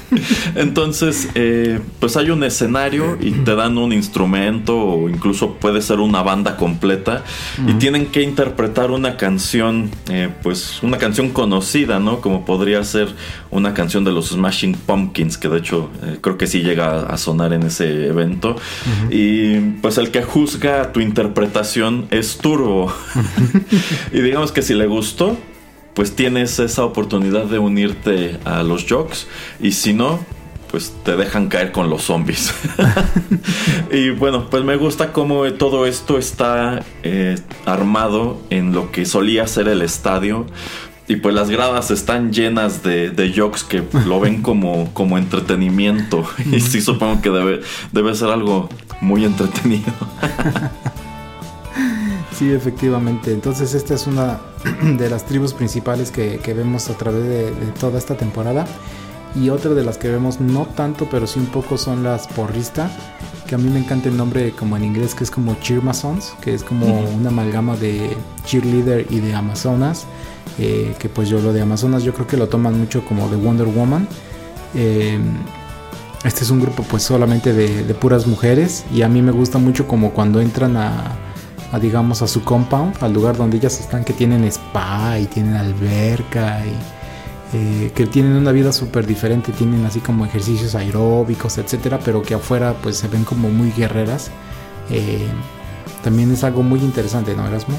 Entonces, eh, pues hay un escenario y te dan un instrumento o incluso puede ser una banda completa y tienen que interpretar una canción, eh, pues una canción conocida, ¿no? Como podría ser una canción de los Smashing Pumpkins, que de hecho eh, creo que sí llega a sonar en ese evento. Y pues el que juzga tu interpretación es Turbo. y digamos que si le gustó, pues tienes esa oportunidad de unirte a los jocks y si no, pues te dejan caer con los zombies. y bueno, pues me gusta cómo todo esto está eh, armado en lo que solía ser el estadio. Y pues las gradas están llenas de, de jocks que lo ven como, como entretenimiento. Y sí supongo que debe, debe ser algo muy entretenido. Sí, efectivamente. Entonces esta es una de las tribus principales que, que vemos a través de, de toda esta temporada. Y otra de las que vemos no tanto, pero sí un poco son las porristas. Que a mí me encanta el nombre como en inglés, que es como Cheermasons, que es como una amalgama de cheerleader y de Amazonas. eh, que pues yo lo de Amazonas yo creo que lo toman mucho como de Wonder Woman. Eh, este es un grupo pues solamente de, de puras mujeres y a mí me gusta mucho como cuando entran a, a, digamos a su compound, al lugar donde ellas están que tienen spa y tienen alberca eh, que tienen una vida súper diferente, tienen así como ejercicios aeróbicos, etcétera, pero que afuera pues se ven como muy guerreras. Eh, también es algo muy interesante, ¿no, Erasmo?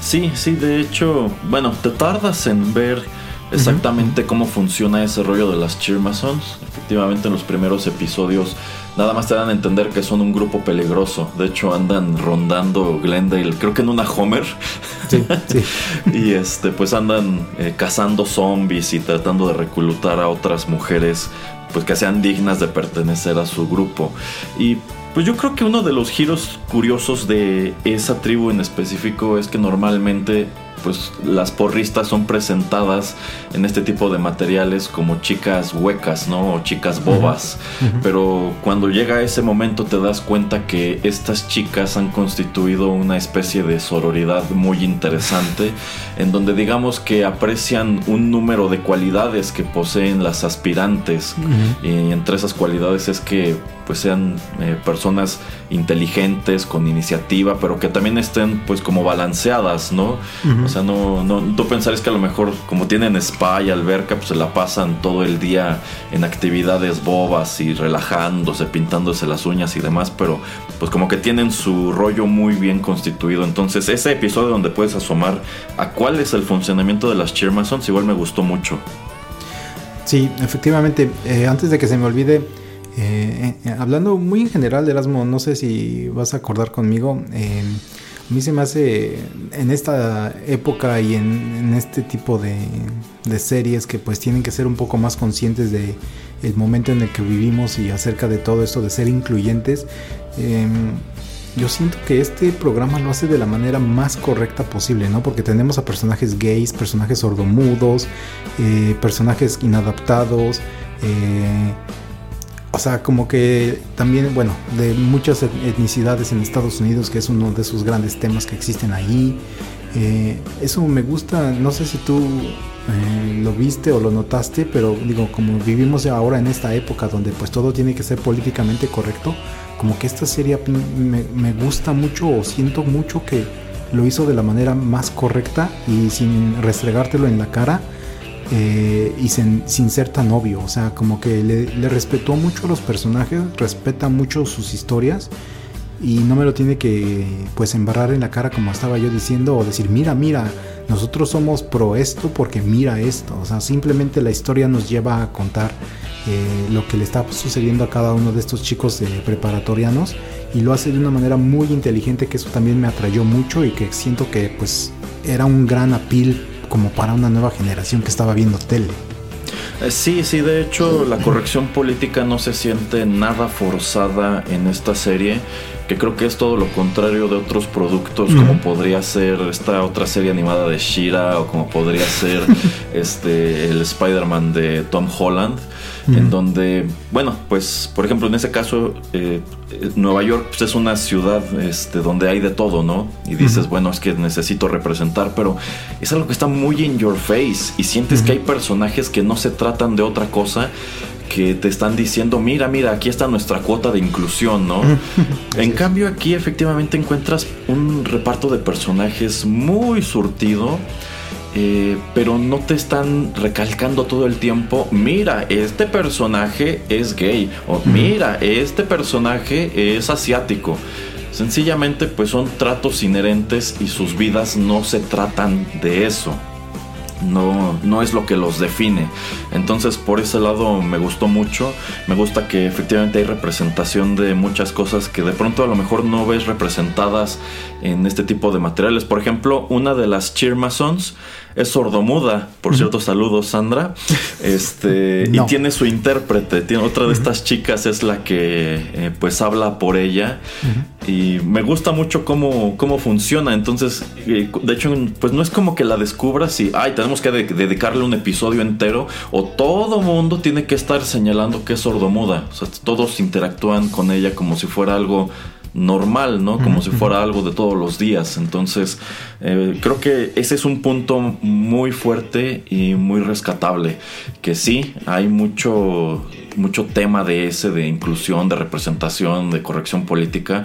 Sí, sí, de hecho, bueno, te tardas en ver exactamente cómo funciona ese rollo de las Cheermasons. Efectivamente, en los primeros episodios nada más te dan a entender que son un grupo peligroso. De hecho, andan rondando Glendale, creo que en una Homer. Sí, sí. y este, pues andan eh, cazando zombies y tratando de reclutar a otras mujeres, pues que sean dignas de pertenecer a su grupo. Y pues yo creo que uno de los giros curiosos de esa tribu en específico es que normalmente pues las porristas son presentadas en este tipo de materiales como chicas huecas, ¿no? O chicas bobas. Pero cuando llega ese momento te das cuenta que estas chicas han constituido una especie de sororidad muy interesante en donde digamos que aprecian un número de cualidades que poseen las aspirantes y entre esas cualidades es que pues sean eh, personas inteligentes, con iniciativa, pero que también estén pues como balanceadas, ¿no? O sea, no, no, tú pensarías que a lo mejor como tienen spa y alberca, pues se la pasan todo el día en actividades bobas y relajándose, pintándose las uñas y demás, pero pues como que tienen su rollo muy bien constituido. Entonces ese episodio donde puedes asomar a cuál es el funcionamiento de las Cheermasons igual me gustó mucho. Sí, efectivamente. Eh, antes de que se me olvide, eh, eh, hablando muy en general de Erasmo, no sé si vas a acordar conmigo. eh, a mí se me hace en esta época y en, este tipo de, series que pues tienen que ser un poco más conscientes de el momento en el que vivimos y acerca de todo esto de ser incluyentes. eh, yo siento que este programa lo hace de la manera más correcta posible, ¿no? Porque tenemos a personajes gays, personajes sordomudos, eh, personajes inadaptados, o sea, como que también, bueno, de muchas et- etnicidades en Estados Unidos, que es uno de sus grandes temas que existen ahí. Eh, eso me gusta, no sé si tú eh, lo viste o lo notaste, pero digo, como vivimos ahora en esta época donde pues todo tiene que ser políticamente correcto, como que esta serie me gusta mucho o siento mucho que lo hizo de la manera más correcta y sin restregártelo en la cara eh, y sin, sin ser tan obvio. O sea, como que le, le respetó mucho a los personajes, respeta mucho sus historias y no me lo tiene que pues embarrar en la cara como estaba yo diciendo o decir, mira, mira, nosotros somos pro esto porque mira esto. O sea, simplemente la historia nos lleva a contar eh, lo que le está sucediendo a cada uno de estos chicos eh, preparatorianos y lo hace de una manera muy inteligente que eso también me atrayó mucho y que siento que pues era un gran apil como para una nueva generación que estaba viendo tele. Eh, Sí, sí, de hecho la corrección política no se siente nada forzada en esta serie, que creo que es todo lo contrario de otros productos, como podría ser esta otra serie animada de Shira o como podría ser este el Spider-Man de Tom Holland, en donde, bueno, pues por ejemplo en ese caso eh, eh, Nueva York pues, es una ciudad este, donde hay de todo, ¿no? Y dices, bueno, es que necesito representar, pero es algo que está muy in your face y sientes que hay personajes que no se tratan de otra cosa que te están diciendo, mira, mira, aquí está nuestra cuota de inclusión, ¿no? en cambio aquí efectivamente encuentras un reparto de personajes muy surtido. Eh, pero no te están recalcando todo el tiempo, mira, este personaje es gay, o mira, este personaje es asiático. Sencillamente pues son tratos inherentes y sus vidas no se tratan de eso no, no es lo que los define. Entonces por ese lado me gustó mucho. Me gusta que efectivamente hay representación de muchas cosas que de pronto a lo mejor no ves representadas en este tipo de materiales. Por ejemplo, una de las Cheermasons es sordomuda. Por cierto, saludos Sandra. Este, No. Y tiene su intérprete. Tiene, otra de estas chicas es la que eh, pues habla por ella. Y me gusta mucho cómo, cómo funciona. Entonces, eh, de hecho, pues no es como que la descubras y, ay, tenemos que de- dedicarle un episodio entero. O todo mundo tiene que estar señalando que es sordomuda. O sea, todos interactúan con ella como si fuera algo normal, ¿no? Como si fuera algo de todos los días. Entonces, eh, creo que ese es un punto muy fuerte y muy rescatable. Que sí, hay mucho, mucho tema de ese, de inclusión, de representación, de corrección política,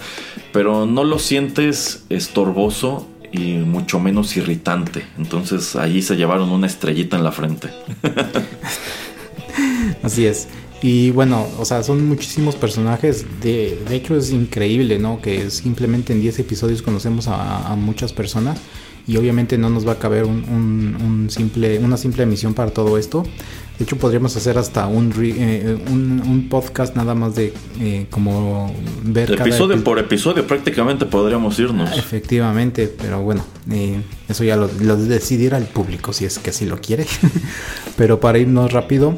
pero no lo sientes estorboso y mucho menos irritante. Entonces allí se llevaron una estrellita en la frente. Así es. Y bueno, o sea, son muchísimos personajes. De, de hecho, es increíble, ¿no? Que simplemente en 10 episodios conocemos a, a muchas personas. Y obviamente no nos va a caber un, un- un simple, una simple emisión para todo esto. De hecho, podríamos hacer hasta un, eh, un, un podcast nada más de eh, como ver cada Episodio epi- por episodio prácticamente podríamos irnos. Ah, Efectivamente, pero bueno, eh, eso ya lo, lo decidirá el público si es que así lo quiere. pero para irnos rápido,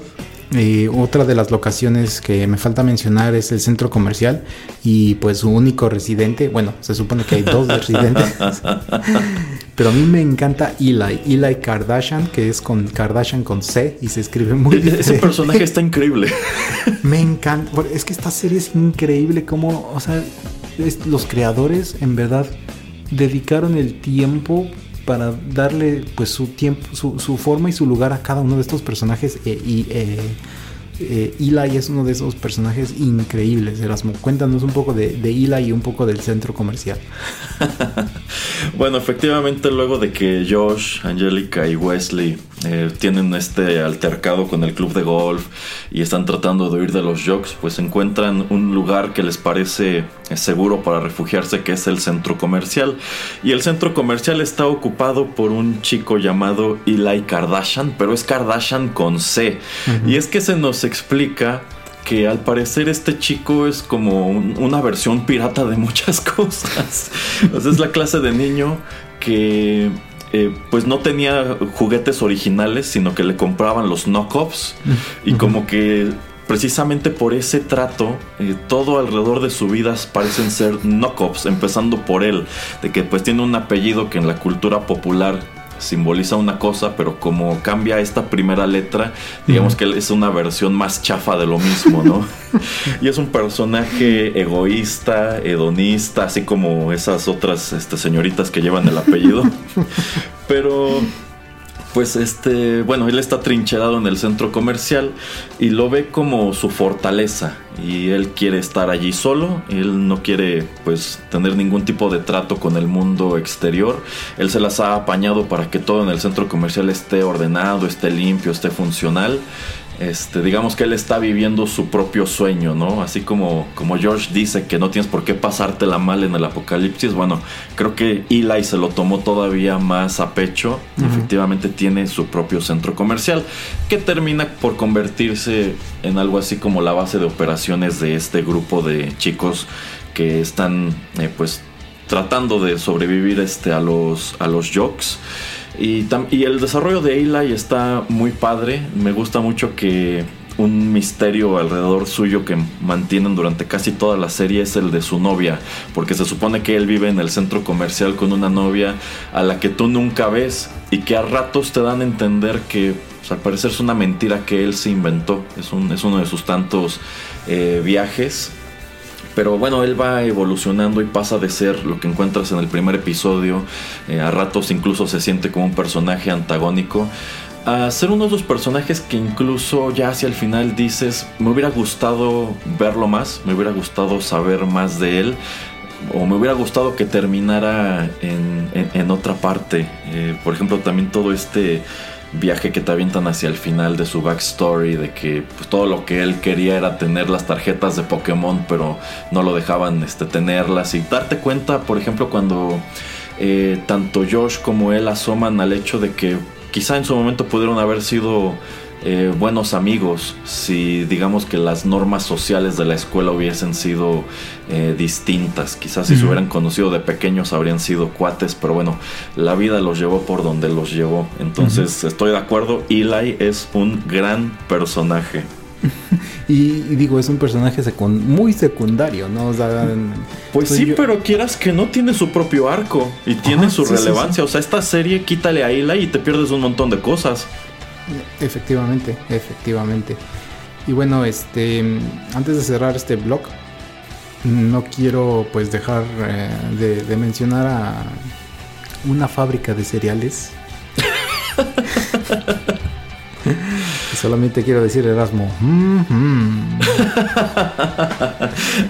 eh, otra de las locaciones que me falta mencionar es el centro comercial y pues su único residente, bueno, se supone que hay dos residentes, pero a mí me encanta Eli, Eli Kardashian, que es con Kardashian con C y se escribe muy Ese diferente. personaje está increíble. Me encanta. Es que esta serie es increíble. Como, o sea, es- los creadores en verdad dedicaron el tiempo para darle pues su tiempo, su, su forma y su lugar a cada uno de estos personajes. eh, y eh, eh, Eli es uno de esos personajes increíbles, Erasmo. Cuéntanos un poco de, de Eli y un poco del centro comercial. Bueno, efectivamente, luego de que Josh, Angelica y Wesley eh, tienen este altercado con el club de golf y están tratando de huir de los jocks, pues encuentran un lugar que les parece eh, seguro para refugiarse, que es el centro comercial. Y el centro comercial está ocupado por un chico llamado Eli Kardashian, pero es Kardashian con C. Y es que se nos explica que al parecer este chico es como un- una versión pirata de muchas cosas. O sea, es la clase de niño que eh, pues no tenía juguetes originales, sino que le compraban los knockoffs. Y como que precisamente por ese trato, eh, todo alrededor de su vida parecen ser knockoffs, empezando por él, de que pues tiene un apellido que en la cultura popular simboliza una cosa, pero como cambia esta primera letra, digamos que es una versión más chafa de lo mismo, ¿no? y es un personaje egoísta, hedonista, así como esas otras este, señoritas que llevan el apellido. pero pues este, bueno, él está trincherado en el centro comercial y lo ve como su fortaleza y él quiere estar allí solo, él no quiere pues tener ningún tipo de trato con el mundo exterior, él se las ha apañado para que todo en el centro comercial esté ordenado, esté limpio, esté funcional. Este, digamos que él está viviendo su propio sueño, ¿no? Así como, como George dice que no tienes por qué pasártela mal en el apocalipsis. Bueno, creo que Eli se lo tomó todavía más a pecho. Efectivamente tiene su propio centro comercial que termina por convertirse en algo así como la base de operaciones de este grupo de chicos que están, eh, pues, tratando de sobrevivir este, a los, a los jocks. Y, y el desarrollo de Eli está muy padre. Me gusta mucho que un misterio alrededor suyo que mantienen durante casi toda la serie es el de su novia. Porque se supone que él vive en el centro comercial con una novia a la que tú nunca ves y que a ratos te dan a entender que pues, al parecer es una mentira que él se inventó. Es, un, es uno de sus tantos eh, viajes. Pero bueno, él va evolucionando y pasa de ser lo que encuentras en el primer episodio, eh, a ratos incluso se siente como un personaje antagónico, a ser uno de los personajes que incluso ya hacia el final dices, me hubiera gustado verlo más, me hubiera gustado saber más de él, o me hubiera gustado que terminara en, en- otra parte. Eh, por ejemplo, también todo este viaje que te avientan hacia el final de su backstory, de que pues, todo lo que él quería era tener las tarjetas de Pokémon, pero no lo dejaban este, tenerlas. Y darte cuenta, por ejemplo, cuando eh, tanto Josh como él asoman al hecho de que quizá en su momento pudieron haber sido eh, buenos amigos si digamos que las normas sociales de la escuela hubiesen sido eh, distintas. Quizás si se hubieran conocido de pequeños habrían sido cuates, pero bueno, la vida los llevó por donde los llevó. Entonces estoy de acuerdo, Eli es un gran personaje. Y, y digo, es un personaje muy secundario, ¿no? O sea, Pues soy sí, yo- pero quieras que no tiene su propio arco y tiene Ajá, su sí, sí, relevancia. O sea, esta serie quítale a Eli y te pierdes un montón de cosas. Efectivamente, efectivamente. Y bueno, este, antes de cerrar este blog, no quiero pues dejar eh, de, de mencionar a una fábrica de cereales. Solamente quiero decir Erasmo.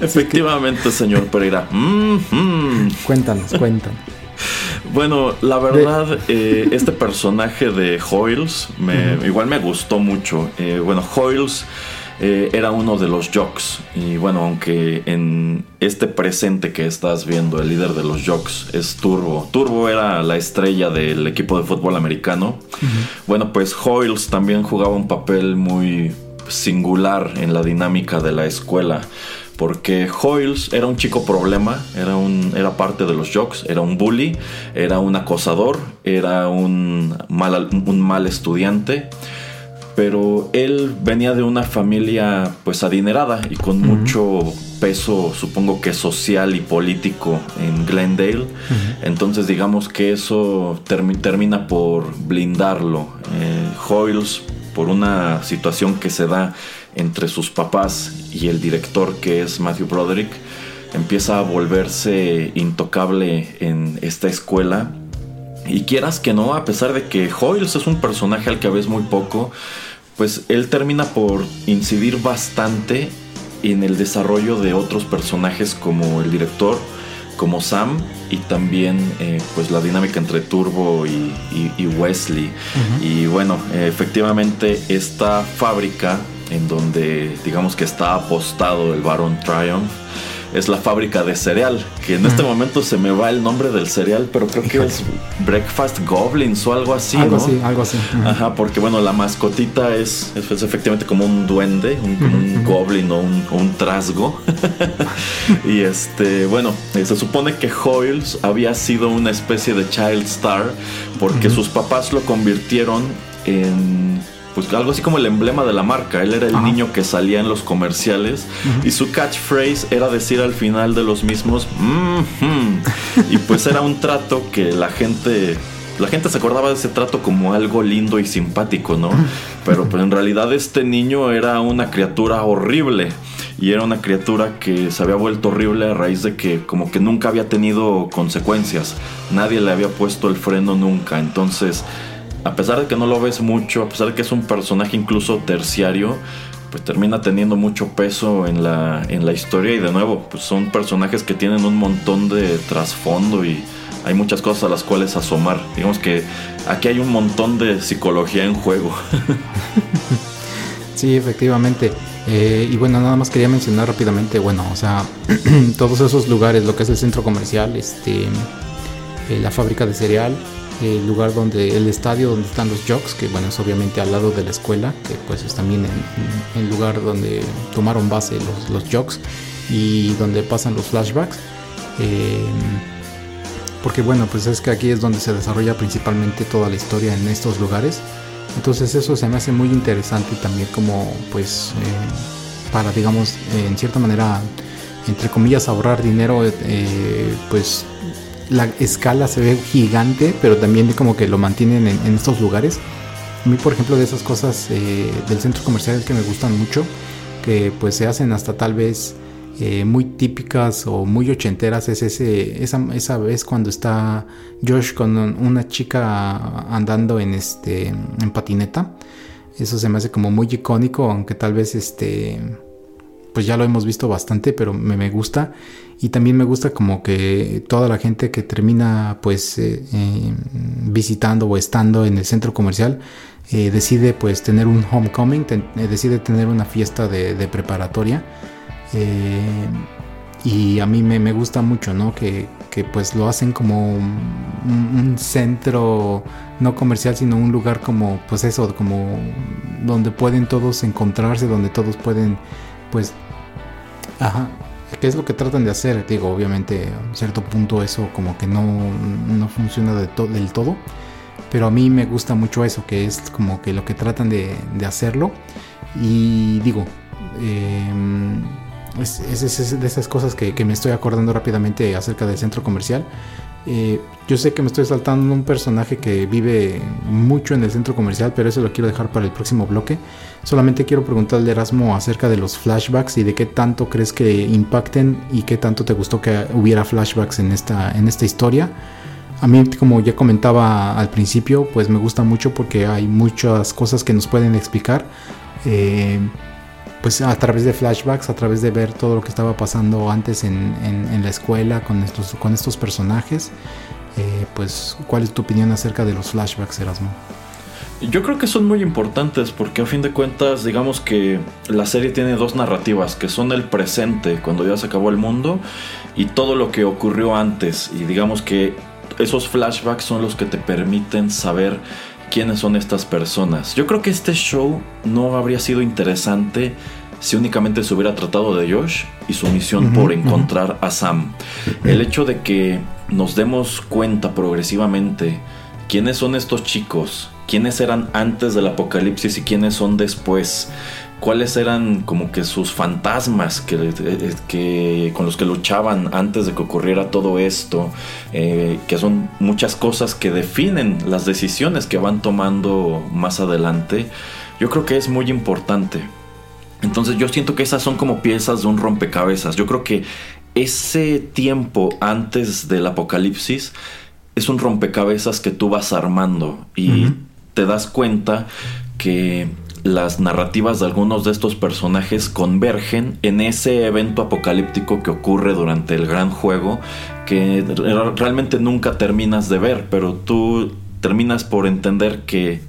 Efectivamente, señor Pereira. Mm. Cuéntanos, cuéntanos. Bueno, la verdad, eh, este personaje de Hoyles me, igual me gustó mucho. Eh, bueno, Hoyles eh, era uno de los Jocks. Y bueno, aunque en este presente que estás viendo, el líder de los Jocks es Turbo. Turbo era la estrella del equipo de fútbol americano. Bueno, pues Hoyles también jugaba un papel muy singular en la dinámica de la escuela. Porque Hoyles era un chico problema, era, un, era parte de los jocks, era un bully, era un acosador, era un mal, un mal estudiante pero él venía de una familia pues adinerada y con mucho peso supongo que social y político en Glendale. Entonces digamos que eso termi- termina por blindarlo Eh, Hoyles por una situación que se da entre sus papás y el director que es Matthew Broderick empieza a volverse intocable en esta escuela y quieras que no, a pesar de que Hoyles es un personaje al que ves muy poco, pues él termina por incidir bastante en el desarrollo de otros personajes como el director, como Sam y también eh, pues la dinámica entre Turbo y, y- y Wesley. Y bueno, efectivamente esta fábrica en donde digamos que está apostado el Baron Triumph es la fábrica de cereal, que en este momento se me va el nombre del cereal, pero creo que es Breakfast Goblins o algo así, algo ¿no? así, algo así. Ajá, porque bueno, la mascotita es, es, es efectivamente como un duende, un, goblin o un, o un trasgo. y este, bueno, eh, se supone que Hoyles había sido una especie de child star porque sus papás lo convirtieron en pues algo así como el emblema de la marca. Él era el Ajá. niño que salía en los comerciales y su catchphrase era decir al final de los mismos "Mhm". y pues era un trato que la gente la gente se acordaba de ese trato como algo lindo y simpático, ¿no? Pero, pero en realidad este niño era una criatura horrible y era una criatura que se había vuelto horrible a raíz de que como que nunca había tenido consecuencias. Nadie le había puesto el freno nunca. Entonces, a pesar de que no lo ves mucho, a pesar de que es un personaje incluso terciario, pues termina teniendo mucho peso en la, en la historia y de nuevo, pues son personajes que tienen un montón de trasfondo y hay muchas cosas a las cuales asomar. Digamos que aquí hay un montón de psicología en juego. Sí, efectivamente. Eh, y bueno, nada más quería mencionar rápidamente, bueno, o sea, todos esos lugares, lo que es el centro comercial, este, eh, la fábrica de cereal, el lugar donde, el estadio donde están los jocks, que bueno, es obviamente al lado de la escuela, que pues es también en el lugar donde tomaron base los, los jocks y donde pasan los flashbacks. Eh, porque bueno, pues es que aquí es donde se desarrolla principalmente toda la historia en estos lugares. Entonces eso se me hace muy interesante también como pues eh, para digamos en cierta manera entre comillas ahorrar dinero eh, pues la escala se ve gigante pero también como que lo mantienen en, estos lugares. A mí por ejemplo de esas cosas eh, del centro comercial que me gustan mucho que pues se hacen hasta tal vez eh, muy típicas o muy ochenteras es ese esa, esa vez cuando está Josh con un- una chica andando en este en patineta eso se me hace como muy icónico aunque tal vez este pues ya lo hemos visto bastante pero me, me gusta y también me gusta como que toda la gente que termina pues eh, eh, visitando o estando en el centro comercial eh, decide pues tener un homecoming eh, decide tener una fiesta de, preparatoria y a mí me, me gusta mucho, ¿no? Que, que, pues lo hacen como un, un centro no comercial, sino un lugar como, pues eso, como donde pueden todos encontrarse, donde todos pueden, pues, ajá, ¿qué es lo que tratan de hacer? Digo, obviamente, a un cierto punto eso como que no, no funciona de del todo, pero a mí me gusta mucho eso, que es como que lo que tratan de, hacerlo. Y digo, es, es- es- es de esas cosas que, que me estoy acordando rápidamente acerca del centro comercial. Eh, yo sé que me estoy saltando un personaje que vive mucho en el centro comercial, pero eso lo quiero dejar para el próximo bloque. Solamente quiero preguntarle Erasmo acerca de los flashbacks y de qué tanto crees que impacten y qué tanto te gustó que hubiera flashbacks en esta, en esta historia. A mí, como ya comentaba al principio, pues me gusta mucho porque hay muchas cosas que nos pueden explicar. Eh, pues a través de flashbacks, a través de ver todo lo que estaba pasando antes en, en- la escuela con estos, con estos personajes. Eh, pues, ¿cuál es tu opinión acerca de los flashbacks, Erasmo? Yo creo que son muy importantes porque a fin de cuentas digamos que la serie tiene dos narrativas que son el presente cuando ya se acabó el mundo y todo lo que ocurrió antes y digamos que esos flashbacks son los que te permiten saber quiénes son estas personas. Yo creo que este show no habría sido interesante si únicamente se hubiera tratado de Josh y su misión por encontrar a Sam. El hecho de que nos demos cuenta progresivamente quiénes son estos chicos, quiénes eran antes del apocalipsis y quiénes son después, cuáles eran como que sus fantasmas que, eh, que- con los que luchaban antes de que ocurriera todo esto, eh, que son muchas cosas que definen las decisiones que van tomando más adelante, yo creo que es muy importante. Entonces yo siento que esas son como piezas de un rompecabezas. Yo creo que ese tiempo antes del apocalipsis es un rompecabezas que tú vas armando y Ujú. te das cuenta que las narrativas de algunos de estos personajes convergen en ese evento apocalíptico que ocurre durante el gran juego que re- realmente nunca terminas de ver, pero tú terminas por entender que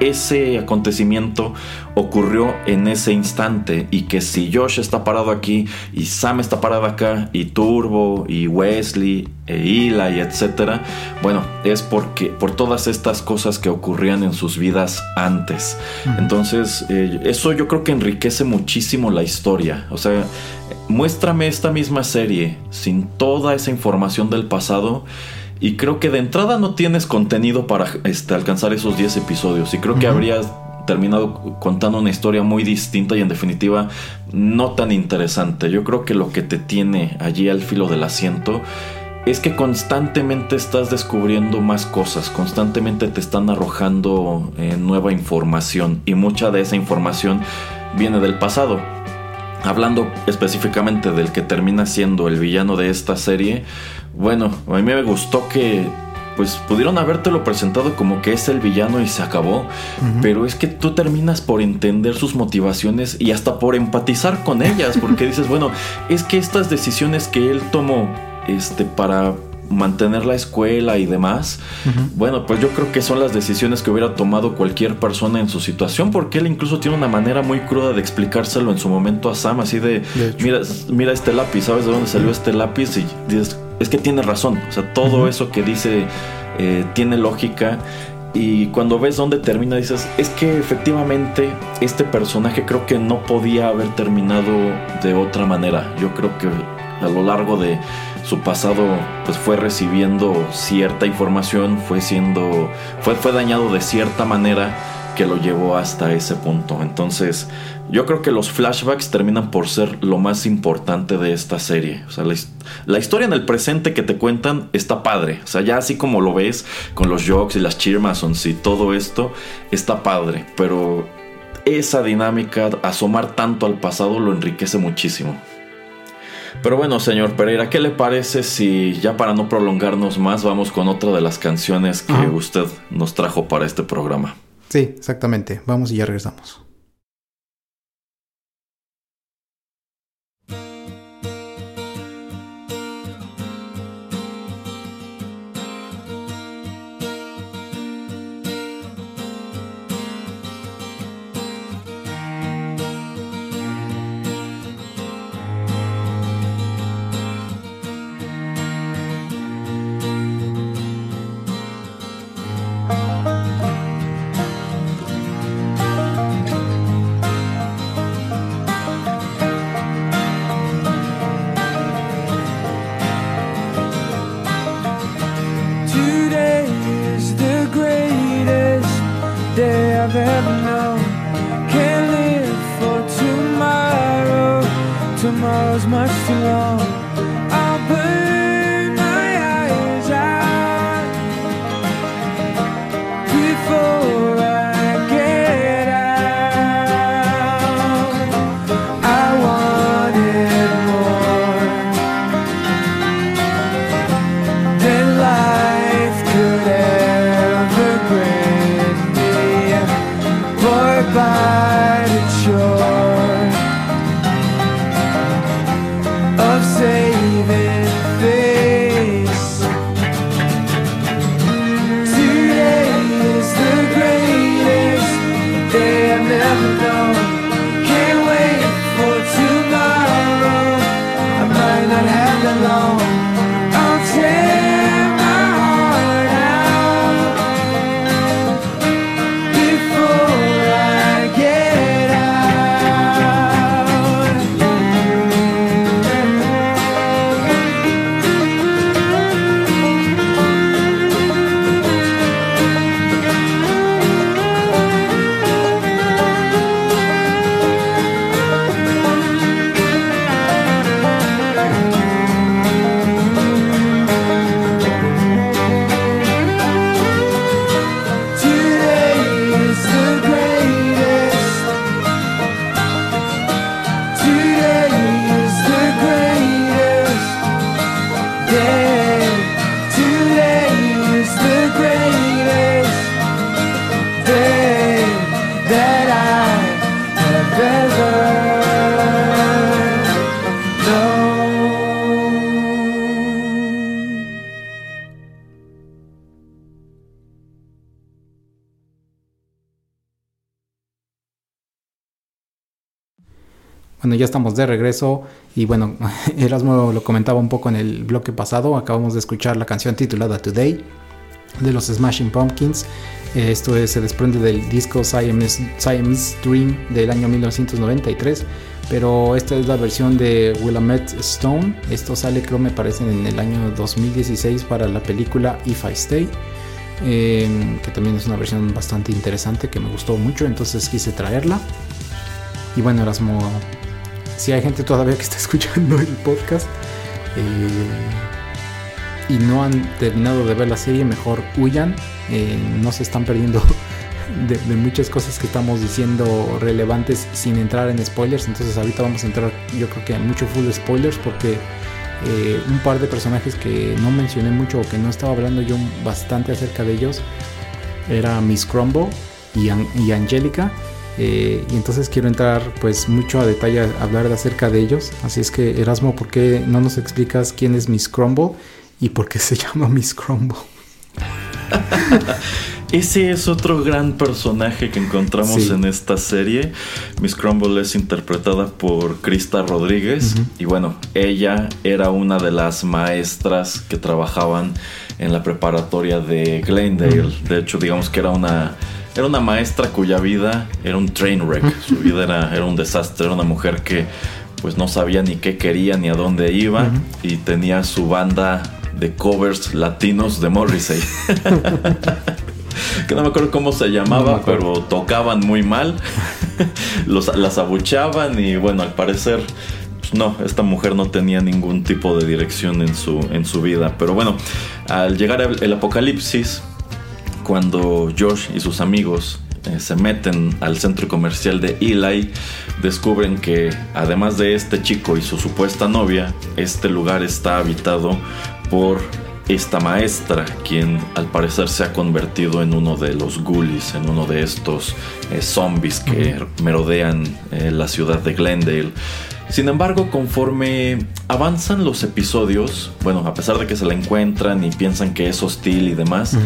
ese acontecimiento ocurrió en ese instante y que si Josh está parado aquí y Sam está parado acá y Turbo y Wesley e Eli etcétera, bueno, es porque por todas estas cosas que ocurrían en sus vidas antes. Entonces, eh, eso yo creo que enriquece muchísimo la historia. O sea, muéstrame esta misma serie sin toda esa información del pasado y creo que de entrada no tienes contenido para este, alcanzar esos 10 episodios. Y creo que habrías terminado contando una historia muy distinta y en definitiva no tan interesante. Yo creo que lo que te tiene allí al filo del asiento es que constantemente estás descubriendo más cosas, constantemente te están arrojando eh, nueva información y mucha de esa información viene del pasado. Hablando específicamente del que termina siendo el villano de esta serie, bueno, a mí me gustó que pues pudieron habértelo presentado como que es el villano y se acabó, pero es que tú terminas por entender sus motivaciones y hasta por empatizar con ellas, porque dices, bueno, es que estas decisiones que él tomó este para mantener la escuela y demás, bueno, pues yo creo que son las decisiones que hubiera tomado cualquier persona en su situación, porque él incluso tiene una manera muy cruda de explicárselo en su momento a Sam, así de, mira, mira este lápiz, ¿sabes de dónde salió este lápiz? Y dices, es que tiene razón, o sea, todo eso que dice eh, tiene lógica. Y cuando ves dónde termina, dices, es que efectivamente este personaje creo que no podía haber terminado de otra manera. Yo creo que a lo largo de su pasado, pues fue recibiendo cierta información, fue siendo, fue, fue dañado de cierta manera que lo llevó hasta ese punto. Entonces, yo creo que los flashbacks terminan por ser lo más importante de esta serie. O sea, la, la historia en el presente que te cuentan está padre. O sea, ya así como lo ves con los jokes y las cheermasons y todo esto, está padre. Pero esa dinámica, asomar tanto al pasado, lo enriquece muchísimo. Pero bueno, señor Pereira, ¿qué le parece si ya para no prolongarnos más vamos con otra de las canciones que usted nos trajo para este programa? Sí, exactamente. Vamos y ya regresamos. Bueno, ya estamos de regreso y bueno, Erasmo lo comentaba un poco en el bloque pasado, acabamos de escuchar la canción titulada Today de los Smashing Pumpkins. Eh, Esto es- se desprende del disco Siamese Dream del año 1993, pero esta es la versión de Willamette Stone. Esto sale creo me parece en el año 2016 para la película If I Stay. eh, que también es una versión bastante interesante que me gustó mucho, entonces quise traerla. Y bueno, Erasmo, si hay gente todavía que está escuchando el podcast eh, y no han terminado de ver la serie, mejor huyan. eh, no se están perdiendo de, muchas cosas que estamos diciendo relevantes sin entrar en spoilers. Entonces ahorita vamos a entrar yo creo que en mucho full spoilers porque eh, un par de personajes que no mencioné mucho o que no estaba hablando yo bastante acerca de ellos era Miss Crumble y, An- y Angelica. Eh, y entonces quiero entrar pues mucho a detalle a hablar de acerca de ellos. Así es que Erasmo, ¿por qué no nos explicas quién es Miss Crumble y por qué se llama Miss Crumble? Ese es otro gran personaje que encontramos Sí. en esta serie. Miss Crumble es interpretada por Krista Rodríguez. Y bueno, ella era una de las maestras que trabajaban en la preparatoria de Glendale. De hecho, digamos que era una, era una maestra cuya vida era un train wreck. Su vida era, era un desastre. Era una mujer que pues no sabía ni qué quería ni a dónde iba. Y tenía su banda de covers latinos de Morrissey. que no me acuerdo cómo se llamaba, pero tocaban muy mal. Los, las abuchaban y bueno, al parecer, pues no, esta mujer no tenía ningún tipo de dirección en su, en su vida. Pero bueno, al llegar el apocalipsis, cuando Josh y sus amigos eh, se meten al centro comercial de Eli, descubren que además de este chico y su supuesta novia, este lugar está habitado por esta maestra, quien al parecer se ha convertido en uno de los ghoulies, en uno de estos eh, zombies que merodean eh, la ciudad de Glendale. Sin embargo, conforme avanzan los episodios, bueno, a pesar de que se la encuentran y piensan que es hostil y demás,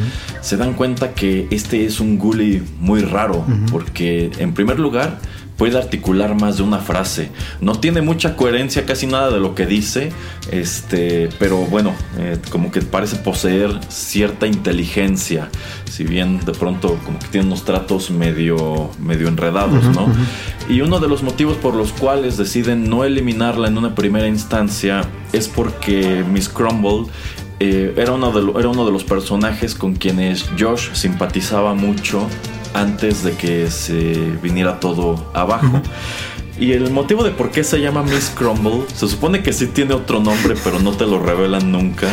se dan cuenta que este es un ghoulie muy raro, porque en primer lugar puede articular más de una frase. No tiene mucha coherencia, casi nada de lo que dice, este, pero bueno, eh, como que parece poseer cierta inteligencia, si bien de pronto como que tiene unos tratos medio, medio enredados, ¿no? Y uno de los motivos por los cuales deciden no eliminarla en una primera instancia es porque Miss Crumble eh, era, uno de lo- era uno de los personajes con quienes Josh simpatizaba mucho antes de que se viniera todo abajo. Y el motivo de por qué se llama Miss Crumble, se supone que sí tiene otro nombre, pero no te lo revelan nunca.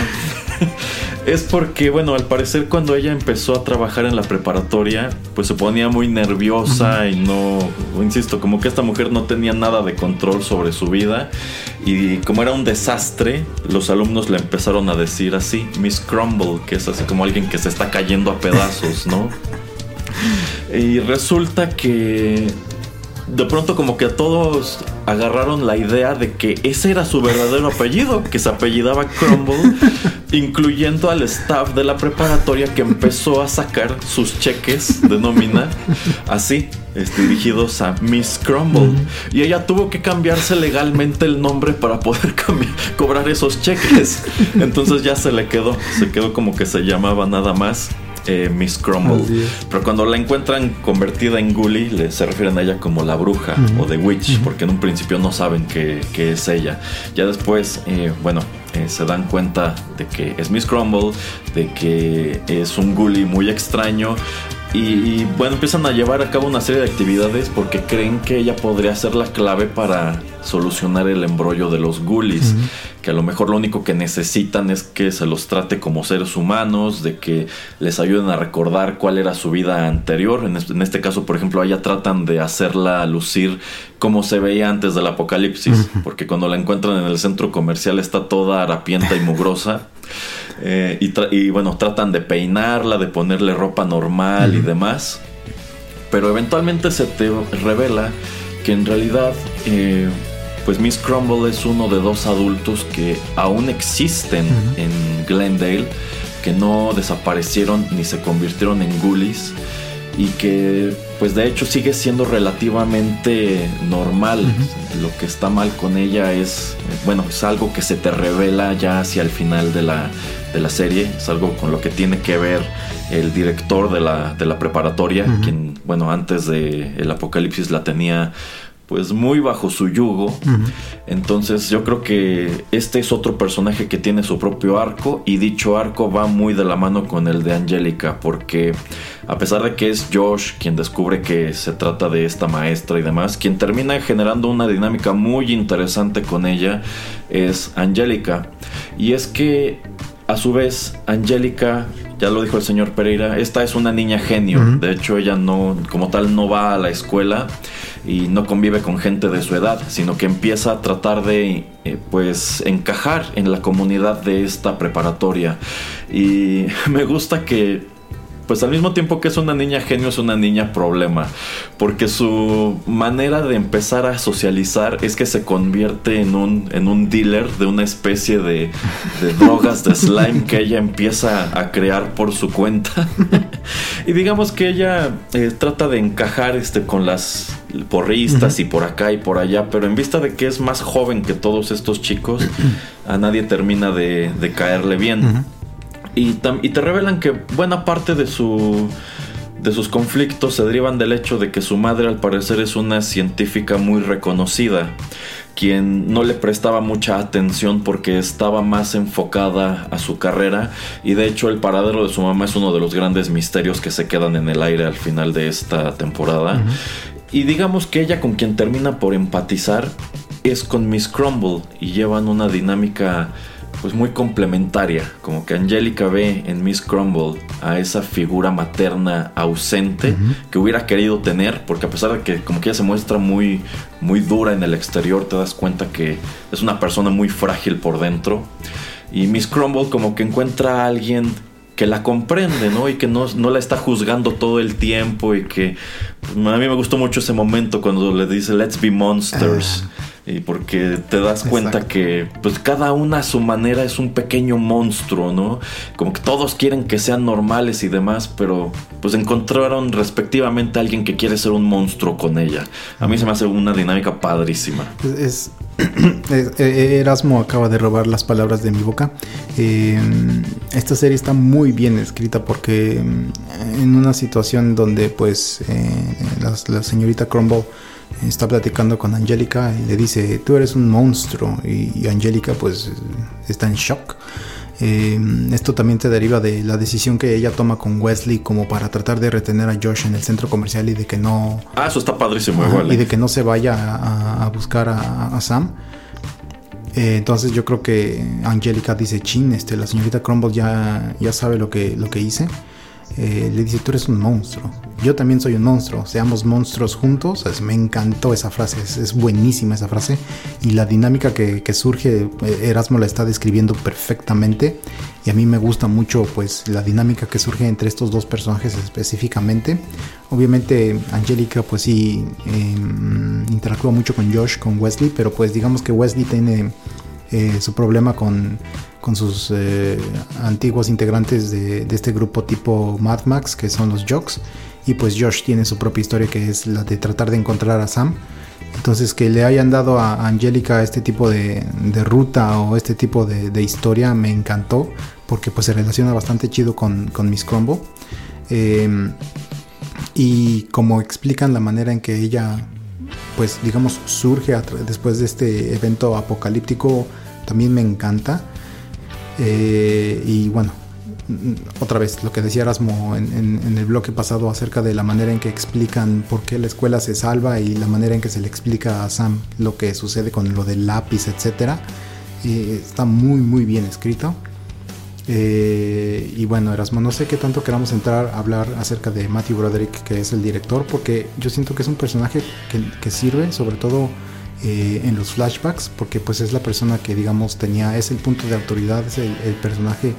es porque, bueno, al parecer cuando ella empezó a trabajar en la preparatoria, pues se ponía muy nerviosa y no, insisto, como que esta mujer no tenía nada de control sobre su vida. Y como era un desastre, los alumnos le empezaron a decir así, Miss Crumble, que es así como alguien que se está cayendo a pedazos, ¿no? Y resulta que de pronto como que a todos agarraron la idea de que ese era su verdadero apellido, que se apellidaba Crumble, incluyendo al staff de la preparatoria que empezó a sacar sus cheques de nómina así, este, dirigidos a Miss Crumble. Y ella tuvo que cambiarse legalmente el nombre para poder cobrar esos cheques. Entonces ya se le quedó, se quedó como que se llamaba nada más eh, Miss Crumble. Pero cuando la encuentran convertida en le, se refieren a ella como la bruja o The Witch, porque en un principio no saben que, que es ella. Ya después, eh, bueno, eh, se dan cuenta de que es Miss Crumble, de que es un Ghoulie muy extraño. Y, y, bueno, empiezan a llevar a cabo una serie de actividades porque creen que ella podría ser la clave para solucionar el embrollo de los ghoulies. Que a lo mejor lo único que necesitan es que se los trate como seres humanos, de que les ayuden a recordar cuál era su vida anterior. En este, en este caso, por ejemplo, ella tratan de hacerla lucir como se veía antes del apocalipsis. Porque cuando la encuentran en el centro comercial está toda harapienta y mugrosa. Eh, y bueno, tratan de peinarla, de ponerle ropa normal y demás. Pero eventualmente se te revela que en realidad, eh, pues Miss Crumble es uno de dos adultos que aún existen en Glendale, que no desaparecieron ni se convirtieron en ghoulies. y que pues de hecho sigue siendo relativamente normal. Lo que está mal con ella es, bueno, es algo que se te revela ya hacia el final de la, de la serie, es algo con lo que tiene que ver el director de la, de la preparatoria, quien, bueno, antes de el apocalipsis la tenía pues muy bajo su yugo. Entonces yo creo que este es otro personaje que tiene su propio arco y dicho arco va muy de la mano con el de Angélica porque a pesar de que es Josh quien descubre que se trata de esta maestra y demás, quien termina generando una dinámica muy interesante con ella es Angélica. Y es que a su vez, Angélica, ya lo dijo el señor Pereira, esta es una niña genio. De hecho, ella no, como tal, no va a la escuela y no convive con gente de su edad, sino que empieza a tratar de, eh, pues, encajar en la comunidad de esta preparatoria. Y me gusta que pues al mismo tiempo que es una niña genio, es una niña problema. Porque su manera de empezar a socializar es que se convierte en un, en un dealer de una especie de, de drogas de slime que ella empieza a crear por su cuenta. y digamos que ella eh, trata de encajar este, con las porristas y por acá y por allá, pero en vista de que es más joven que todos estos chicos, a nadie termina de, de caerle bien. Y, te revelan que buena parte de su de sus conflictos se derivan del hecho de que su madre al parecer es una científica muy reconocida, quien no le prestaba mucha atención porque estaba más enfocada a su carrera y de hecho el paradero de su mamá es uno de los grandes misterios que se quedan en el aire al final de esta temporada. Y digamos que ella con quien termina por empatizar es con Miss Crumble y llevan una dinámica pues muy complementaria, como que Angélica ve en Miss Crumble a esa figura materna ausente que hubiera querido tener, porque a pesar de que como que ella se muestra muy muy dura en el exterior, te das cuenta que es una persona muy frágil por dentro. Y Miss Crumble como que encuentra a alguien que la comprende, ¿no? Y que no, no la está juzgando todo el tiempo y que pues, a mí me gustó mucho ese momento cuando le dice Let's be monsters. Y porque te das cuenta Exacto. que pues cada una a su manera es un pequeño monstruo, ¿no? Como que todos quieren que sean normales y demás, pero pues encontraron respectivamente a alguien que quiere ser un monstruo con ella. A mí se me hace una dinámica padrísima. Es, es- eh, Erasmo acaba de robar las palabras de mi boca. Eh, esta serie está muy bien escrita porque mm, en una situación donde pues eh, la, la señorita Crumble está platicando con Angélica y le dice tú eres un monstruo y, y Angélica pues está en shock. Eh, esto también te deriva de la decisión que ella toma con Wesley como para tratar de retener a Josh en el centro comercial y de que no, Ah, eso está padrísimo, igual. y ¿eh? de que no se vaya a, a buscar a, a Sam. Eh, entonces yo creo que Angélica dice, chin, este, la señorita Crumble ya, ya sabe lo que, lo que hice. Eh, le dice, tú eres un monstruo. Yo también soy un monstruo. Seamos monstruos juntos. Me encantó esa frase. Es, buenísima esa frase. Y la dinámica que, surge, eh, Erasmo la está describiendo perfectamente. Y a mí me gusta mucho pues la dinámica que surge entre estos dos personajes específicamente. Obviamente Angélica pues sí eh, interactúa mucho con Josh, con Wesley. Pero pues digamos que Wesley tiene eh, su problema con, con sus eh, antiguos integrantes de, de este grupo tipo Mad Max, que son los Jocks. Y pues Josh tiene su propia historia, que es la de tratar de encontrar a Sam. Entonces que le hayan dado a Angélica este tipo de, de ruta o este tipo de, historia me encantó, porque pues se relaciona bastante chido con, con Miss Crumble. Eh, y como explican la manera en que ella pues digamos surge después de este evento apocalíptico también me encanta. Eh, y bueno mm, otra vez lo que decía Erasmo en, el bloque pasado acerca de la manera en que explican por qué la escuela se salva y la manera en que se le explica a Sam lo que sucede con lo del lápiz etcétera Eh, está muy muy bien escrito eh, y bueno, Erasmo, no sé qué tanto queramos entrar a hablar acerca de Matthew Broderick, que es el director, porque yo siento que es un personaje que, sirve sobre todo eh, en los flashbacks, porque pues es la persona que digamos tenía, es el punto de autoridad, es el, personaje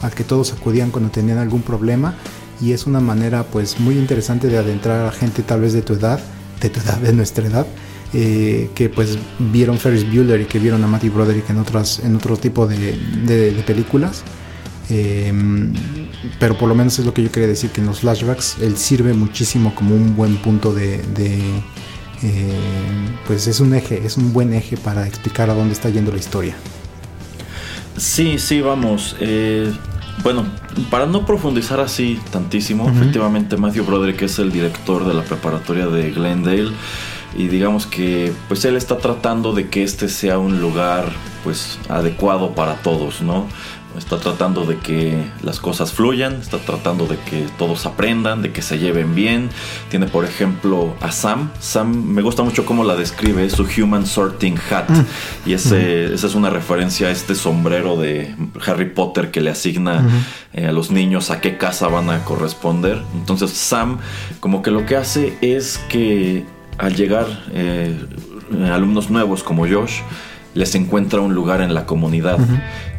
al que todos acudían cuando tenían algún problema y es una manera pues muy interesante de adentrar a gente tal vez de tu edad, de tu edad, de nuestra edad, eh, que pues vieron Ferris Bueller y que vieron a Matthew Broderick en otras en otro tipo de películas. Eh, pero por lo menos es lo que yo quería decir, que en los flashbacks él sirve muchísimo como un buen punto de... de, eh, pues es un eje, es un buen eje para explicar a dónde está yendo la historia. Sí, sí, vamos. eh, bueno, para no profundizar así tantísimo, efectivamente Matthew Broderick es el director de la preparatoria de Glendale y digamos que pues él está tratando de que este sea un lugar pues adecuado para todos, ¿no? Está tratando de que las cosas fluyan, está tratando de que todos aprendan, de que se lleven bien. Tiene por ejemplo a Sam. Sam me gusta mucho cómo la describe, es su Human Sorting Hat. Y ese, esa es una referencia a este sombrero de Harry Potter que le asigna eh, a los niños a qué casa van a corresponder. Entonces Sam como que lo que hace es que al llegar eh, alumnos nuevos como Josh, les encuentra un lugar en la comunidad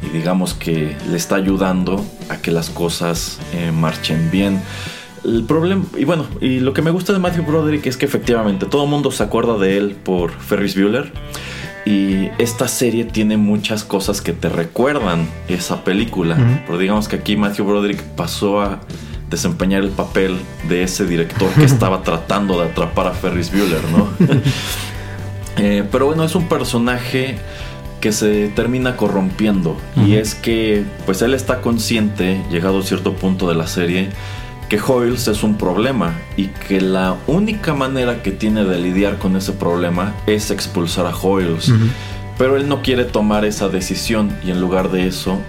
y digamos que le está ayudando a que las cosas eh, marchen bien. El problema, y bueno, y lo que me gusta de Matthew Broderick es que efectivamente todo el mundo se acuerda de él por Ferris Bueller. Y esta serie tiene muchas cosas que te recuerdan esa película. Pero digamos que aquí Matthew Broderick pasó a desempeñar el papel de ese director que estaba tratando de atrapar a Ferris Bueller, ¿no? Eh, pero bueno, es un personaje que se termina corrompiendo. Y es que, pues él está consciente, llegado a cierto punto de la serie, que Hoyles es un problema y que la única manera que tiene de lidiar con ese problema es expulsar a Hoyles. Pero él no quiere tomar esa decisión y en lugar de eso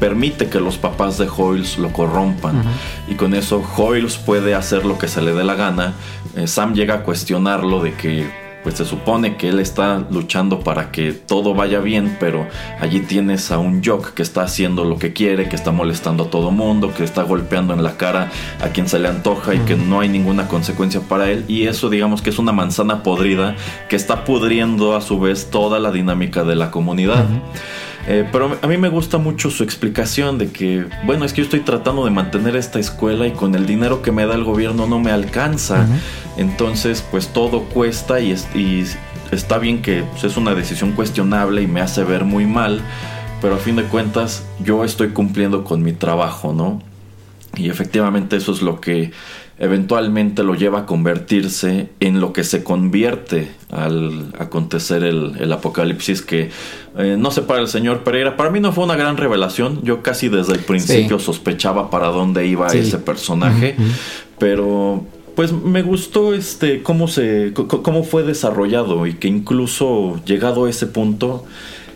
permite que los papás de Hoyles lo corrompan. Y con eso Hoyles puede hacer lo que se le dé la gana. Eh, Sam llega a cuestionarlo de que pues se supone que él está luchando para que todo vaya bien, pero allí tienes a un Jock que está haciendo lo que quiere, que está molestando a todo mundo, que está golpeando en la cara a quien se le antoja y que no hay ninguna consecuencia para él. Y eso digamos que es una manzana podrida que está pudriendo a su vez toda la dinámica de la comunidad. Eh, pero a mí me gusta mucho su explicación de que, bueno, es que yo estoy tratando de mantener esta escuela y con el dinero que me da el gobierno no me alcanza. Entonces, pues todo cuesta y, es- y está bien que pues, es una decisión cuestionable y me hace ver muy mal, pero a fin de cuentas yo estoy cumpliendo con mi trabajo, ¿no? Y efectivamente eso es lo que eventualmente lo lleva a convertirse en lo que se convierte al acontecer el, el apocalipsis que eh, no sé para el señor Pereira, para mí no fue una gran revelación, yo casi desde el principio Sí. sospechaba para dónde iba Sí. ese personaje, pero pues me gustó este cómo se cómo fue desarrollado y que incluso llegado a ese punto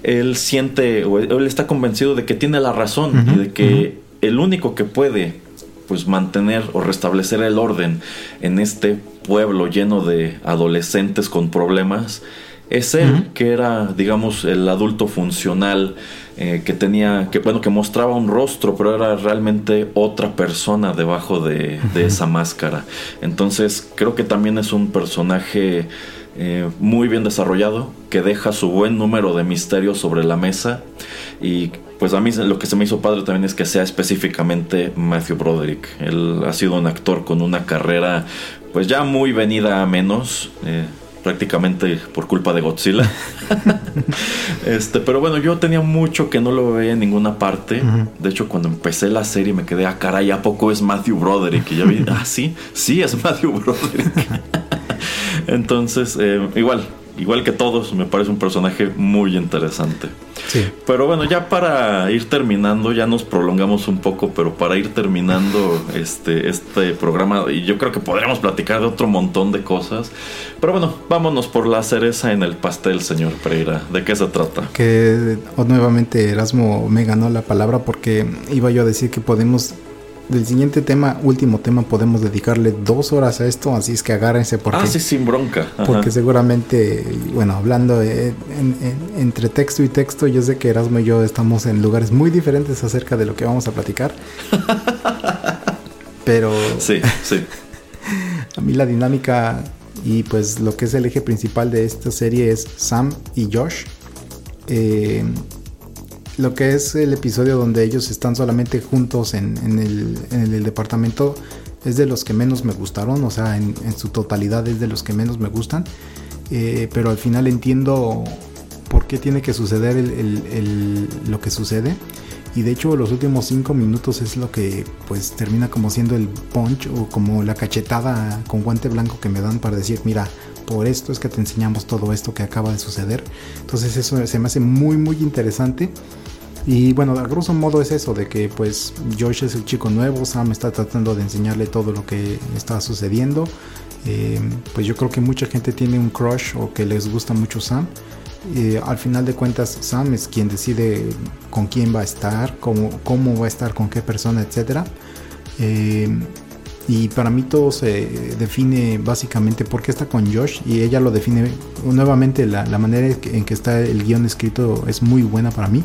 él siente o él él está convencido de que tiene la razón y de que el único que puede pues mantener o restablecer el orden en este pueblo lleno de adolescentes con problemas es él que era digamos el adulto funcional eh, que tenía que bueno que mostraba un rostro pero era realmente otra persona debajo de, de esa máscara. Entonces creo que también es un personaje eh, muy bien desarrollado que deja su buen número de misterios sobre la mesa. Y pues a mí lo que se me hizo padre también es que sea específicamente Matthew Broderick. Él ha sido un actor con una carrera pues ya muy venida a menos eh, prácticamente por culpa de Godzilla. este, pero bueno, yo tenía mucho que no lo veía en ninguna parte. De hecho, cuando empecé la serie me quedé, ah, caray, ¿a poco es Matthew Broderick? Y ya vi, ah, sí, sí es Matthew Broderick. Entonces, eh, igual, igual que todos, me parece un personaje muy interesante. Sí. Pero bueno, ya para ir terminando, ya nos prolongamos un poco, pero para ir terminando este, este programa, y yo creo que podríamos platicar de otro montón de cosas. Pero bueno, vámonos por la cereza en el pastel, señor Pereira. ¿De qué se trata? Que nuevamente Erasmo me ganó la palabra porque iba yo a decir que podemos, del siguiente tema, último tema, podemos dedicarle dos horas a esto, así es que agárrense porque, Ah, sí, sin bronca. Ajá. porque seguramente, bueno, hablando eh, en- en- entre texto y texto, yo sé que Erasmo y yo estamos en lugares muy diferentes acerca de lo que vamos a platicar. Pero Sí, sí. a mí la dinámica y pues lo que es el eje principal de esta serie es Sam y Josh. Eh, lo que es el episodio donde ellos están solamente juntos en, en el, en el departamento es de los que menos me gustaron, o sea, en, en su totalidad es de los que menos me gustan. Eh, pero al final entiendo por qué tiene que suceder el- el- el- lo que sucede. y de hecho los últimos cinco minutos es lo que pues termina como siendo el punch o como la cachetada con guante blanco que me dan para decir mira por esto es que te enseñamos todo esto que acaba de suceder entonces eso se me hace muy muy interesante y bueno, a grosso modo es eso, de que pues Josh es el chico nuevo, Sam está tratando de enseñarle todo lo que está sucediendo. Eh, pues yo creo que mucha gente tiene un crush o que les gusta mucho Sam. Eh, al final de cuentas, Sam es quien decide con quién va a estar, cómo, cómo va a estar, con qué persona, etc. y para mí todo se define básicamente por qué está con Josh y ella lo define nuevamente la, la manera en que está el guion escrito es muy buena para mí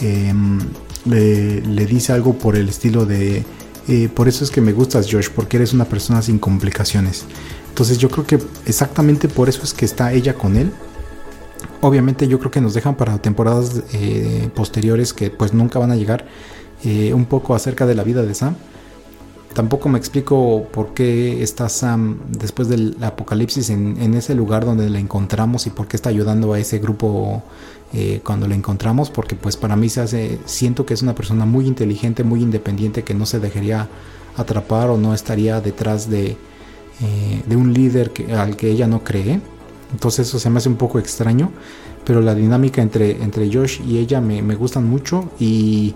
le, le, dice algo por el estilo de eh, por eso es que me gustas Josh porque eres una persona sin complicaciones entonces yo creo que exactamente por eso es que está ella con él. Obviamente yo creo que nos dejan para temporadas eh, posteriores que pues nunca van a llegar eh, un poco acerca de la vida de Sam tampoco me explico por qué está Sam después del apocalipsis en, ese lugar donde la encontramos y por qué está ayudando a ese grupo eh, cuando la encontramos, porque pues para mí se hace, siento que es una persona muy inteligente, muy independiente, que no se dejaría atrapar o no estaría detrás de, eh, de un líder al que ella no cree. Entonces eso se me hace un poco extraño, pero la dinámica entre, entre Josh y ella me, me gustan mucho y...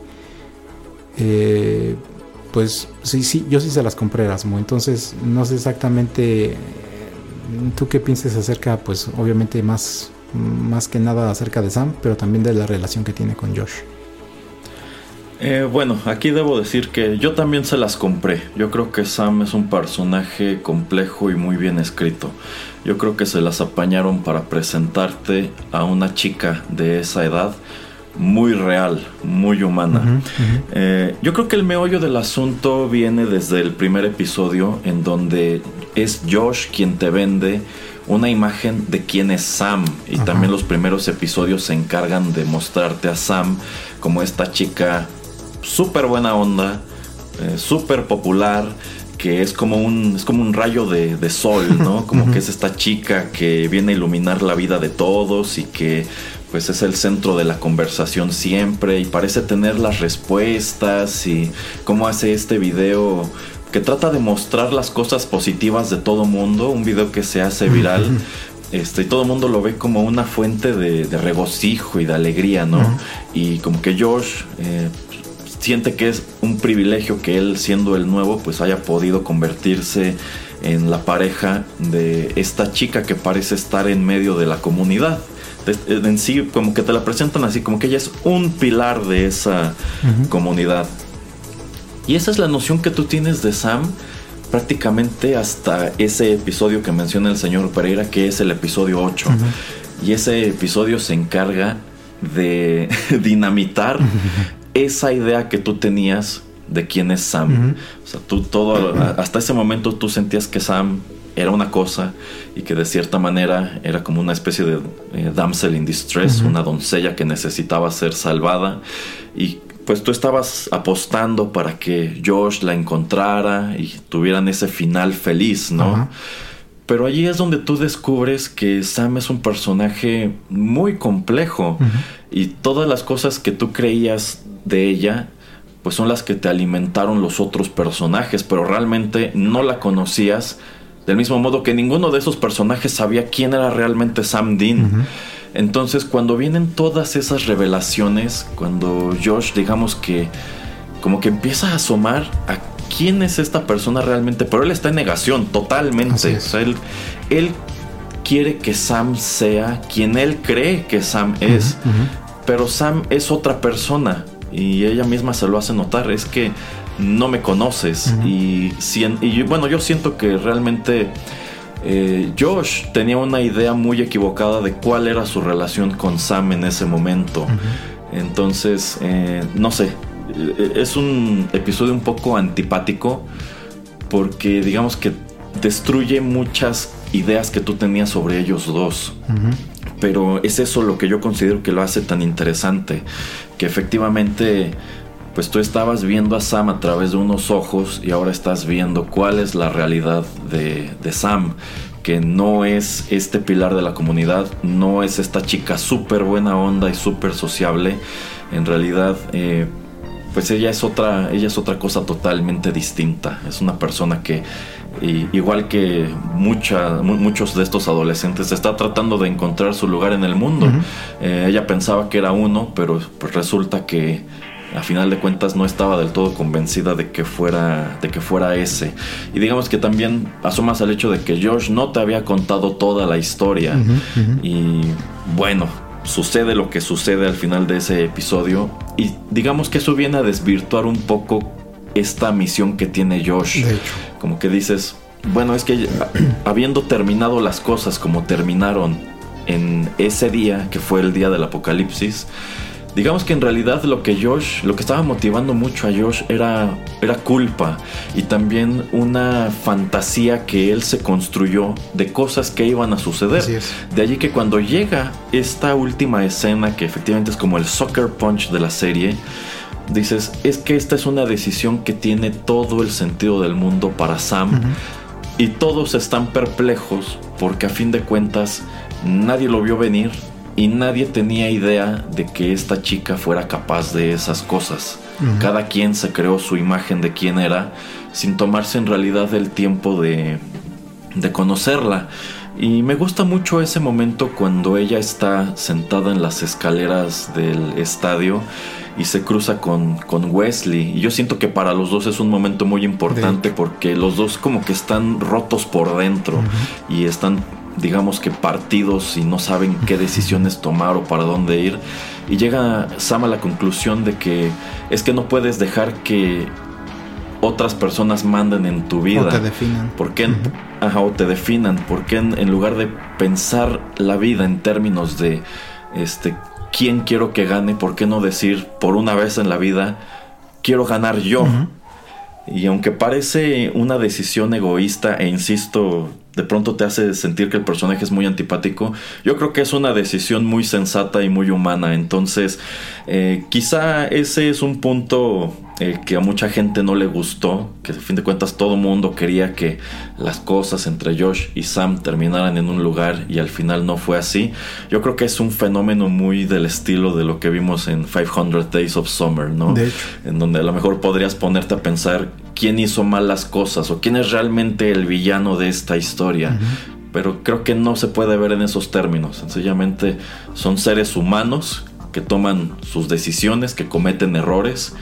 Eh, pues sí, sí, yo sí se las compré Erasmo. Entonces, no sé exactamente tú qué piensas acerca, pues obviamente más, más que nada acerca de Sam, pero también de la relación que tiene con Josh. Eh, bueno, aquí debo decir que yo también se las compré. Yo creo que Sam es un personaje complejo y muy bien escrito. Yo creo que se las apañaron para presentarte a una chica de esa edad muy real, muy humana. Uh -huh, uh -huh. Eh, yo creo que el meollo del asunto viene desde el primer episodio en donde es Josh quien te vende una imagen de quién es Sam y también los primeros episodios se encargan de mostrarte a Sam como esta chica súper buena onda, eh, súper popular, que es como un, es como un rayo de, de sol, ¿no? Como que es esta chica que viene a iluminar la vida de todos y que pues es el centro de la conversación siempre y parece tener las respuestas y cómo hace este video que trata de mostrar las cosas positivas de todo mundo, un video que se hace viral. Este, y todo el mundo lo ve como una fuente de, de regocijo y de alegría, ¿no? Uh -huh. Y como que Josh eh, siente que es un privilegio que él, siendo el nuevo, pues haya podido convertirse en la pareja de esta chica que parece estar en medio de la comunidad en sí como que te la presentan así como que ella es un pilar de esa uh -huh. comunidad y esa es la noción que tú tienes de Sam prácticamente hasta ese episodio que menciona el señor Pereira que es el episodio 8 uh -huh. y ese episodio se encarga de dinamitar uh -huh. esa idea que tú tenías de quién es Sam o sea tú todo hasta ese momento tú sentías que Sam era una cosa y que de cierta manera era como una especie de eh, damsel in distress, uh -huh. una doncella que necesitaba ser salvada y pues tú estabas apostando para que Josh la encontrara y tuvieran ese final feliz, ¿no? Uh -huh. Pero allí es donde tú descubres que Sam es un personaje muy complejo uh -huh. y todas las cosas que tú creías de ella pues son las que te alimentaron los otros personajes, pero realmente no la conocías del mismo modo que ninguno de esos personajes sabía quién era realmente Sam Dean. Uh -huh. Entonces cuando vienen todas esas revelaciones, cuando Josh digamos que como que empieza a asomar a quién es esta persona realmente, pero él está en negación totalmente. O sea, él, él, quiere que Sam sea quien él cree que Sam es, uh -huh. pero Sam es otra persona y ella misma se lo hace notar. Es que no me conoces. Uh -huh. y, y, bueno, yo siento que realmente eh, Josh tenía una idea muy equivocada de cuál era su relación con Sam en ese momento. Uh -huh. Entonces, eh, no sé, eh, es un episodio un poco antipático porque digamos que destruye muchas ideas que tú tenías sobre ellos dos. Uh -huh. Pero es eso lo que yo considero que lo hace tan interesante, que efectivamente pues tú estabas viendo a Sam a través de unos ojos y ahora estás viendo cuál es la realidad de, de Sam, que no es este pilar de la comunidad, no es esta chica súper buena onda y súper sociable, en realidad eh, pues ella es otra, ella es otra cosa totalmente distinta. Es una persona que, igual que mucha, mu- muchos de estos adolescentes, está tratando de encontrar su lugar en el mundo. Eh, ella pensaba que era uno, pero pues resulta que a final de cuentas no estaba del todo convencida de que fuera de que fuera ese. Y digamos que también asomas al hecho de que Josh no te había contado toda la historia. Y bueno sucede lo que sucede al final de ese episodio. Y digamos que eso viene a desvirtuar un poco esta misión que tiene Josh De hecho. como que dices, bueno, es que habiendo terminado las cosas como terminaron en ese día, que fue el día del apocalipsis, digamos que en realidad lo que Josh, lo que estaba motivando mucho a Josh era, era culpa y también una fantasía que él se construyó de cosas que iban a suceder. De allí que cuando llega esta última escena, que efectivamente es como el sucker punch de la serie, dices, es que esta es una decisión que tiene todo el sentido del mundo para Sam. Y todos están perplejos porque a fin de cuentas nadie lo vio venir y nadie tenía idea de que esta chica fuera capaz de esas cosas. Cada quien se creó su imagen de quién era sin tomarse en realidad el tiempo de, de conocerla. Y me gusta mucho ese momento cuando ella está sentada en las escaleras del estadio y se cruza con, con Wesley. Y yo siento que para los dos es un momento muy importante porque los dos como que están rotos por dentro y están digamos que partidos y no saben qué decisiones tomar o para dónde ir. Y llega Sam a la conclusión de que es que no puedes dejar que otras personas manden en tu vida. O te definan. ¿Por qué? Ajá, o te definan. ¿Por qué en, en lugar de pensar la vida en términos de este quién quiero que gane, por qué no decir por una vez en la vida quiero ganar yo? Y aunque parece una decisión egoísta e insisto, de pronto te hace sentir que el personaje es muy antipático, yo creo que es una decisión muy sensata y muy humana. Entonces, eh, quizá ese es un punto eh, que a mucha gente no le gustó, que a fin de cuentas todo mundo quería que las cosas entre Josh y Sam terminaran en un lugar y al final no fue así. Yo creo que es un fenómeno muy del estilo de lo que vimos en 500 Days of Summer, ¿no? De hecho. en donde a lo mejor podrías ponerte a pensar quién hizo mal las cosas o quién es realmente el villano de esta historia. Pero creo que no se puede ver en esos términos. Sencillamente son seres humanos que toman sus decisiones, que cometen errores.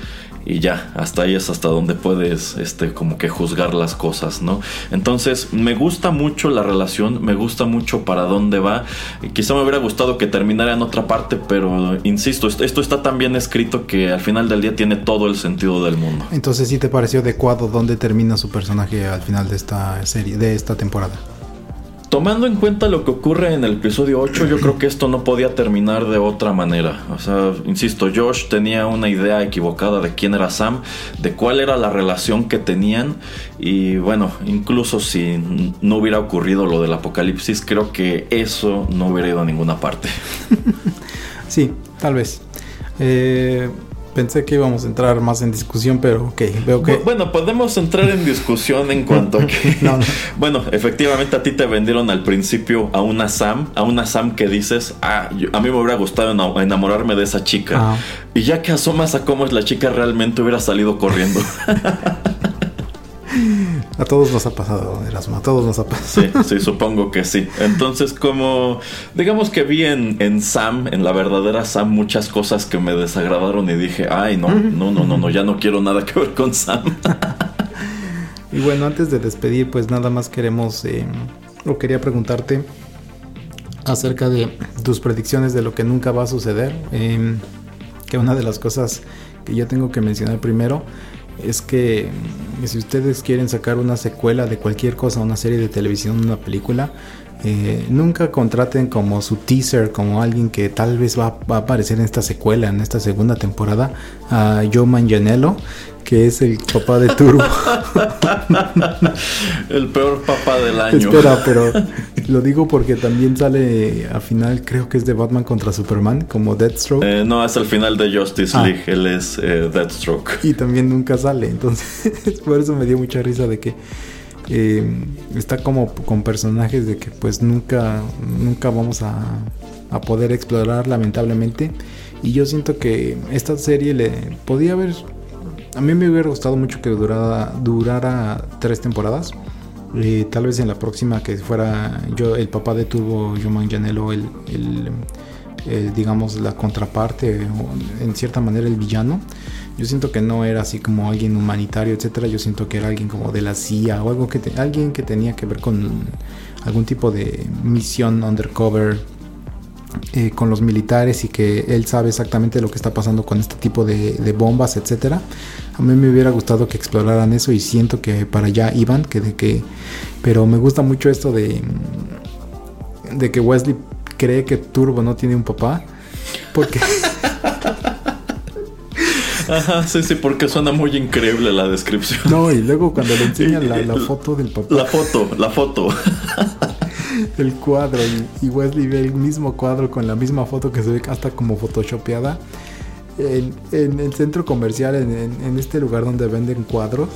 Y ya, hasta ahí es hasta donde puedes, este, como que juzgar las cosas, ¿no? Entonces, me gusta mucho la relación, me gusta mucho para dónde va. Quizá me hubiera gustado que terminara en otra parte, pero insisto, esto, está tan bien escrito que al final del día tiene todo el sentido del mundo. Entonces, ¿sí te pareció adecuado dónde termina su personaje al final de esta serie, de esta temporada? Tomando en cuenta lo que ocurre en el episodio 8, yo creo que esto no podía terminar de otra manera. O sea, insisto, Josh tenía una idea equivocada de quién era Sam, de cuál era la relación que tenían. Y bueno, incluso si no hubiera ocurrido lo del apocalipsis, creo que eso no hubiera ido a ninguna parte. Sí, tal vez. Eh, pensé que íbamos a entrar más en discusión, pero ok, veo que... Bu- Bueno, podemos entrar en discusión en cuanto a que... No, no. Bueno, efectivamente a ti te vendieron al principio a una Sam, a una Sam que dices, ah, yo- a mí me hubiera gustado ena- enamorarme de esa chica. Ah. Y ya que asomas a cómo es la chica realmente hubiera salido corriendo. A todos nos ha pasado, Erasmo, a todos nos ha pasado. Sí, sí, supongo que sí. Entonces, como digamos que vi en, en Sam, en la verdadera Sam, muchas cosas que me desagradaron y dije, ay, no, no, no, no, no, ya no quiero nada que ver con Sam. Y bueno, antes de despedir, pues nada más queremos, eh, o quería preguntarte acerca de tus predicciones de lo que nunca va a suceder. Eh, que una de las cosas que yo tengo que mencionar primero es que mm, si ustedes quieren sacar una secuela de cualquier cosa, una serie de televisión, una película, eh, nunca contraten como su teaser, como alguien que tal vez va, va a aparecer en esta secuela, en esta segunda temporada, a Joe Manganiello, que es el papá de Turbo. El peor papá del año. Espera, pero lo digo porque también sale a final, creo que es de Batman contra Superman, como Deathstroke. Eh, no, es el final de Justice Ah. League. Él es eh, Deathstroke. Y también nunca sale. Entonces, por eso me dio mucha risa de que eh, está como con personajes de que pues nunca, nunca vamos a, a poder explorar lamentablemente. Y yo siento que esta serie le podía haber A mí me hubiera gustado mucho que durara, durara tres temporadas. Eh, tal vez en la próxima que fuera yo el papá de Turbo, Joe Manganiello, el, el, el, digamos la contraparte, o en cierta manera el villano. Yo siento que no era así como alguien humanitario, etcétera. Yo siento que era alguien como de la CIA o algo que alguien que tenía que ver con algún tipo de misión undercover eh, con los militares y que él sabe exactamente lo que está pasando con este tipo de, de bombas, etcétera. A mí me hubiera gustado que exploraran eso y siento que para allá iban, que de que, pero me gusta mucho esto de de que Wesley cree que Turbo no tiene un papá, porque Ajá, sí, sí, porque suena muy increíble la descripción. no y luego cuando le enseñan la, la foto del papá, La foto, la foto. el cuadro y, Wesley ve el mismo cuadro con la misma foto que se ve hasta como photoshopeada en, en el centro comercial, en, en- en este lugar donde venden cuadros.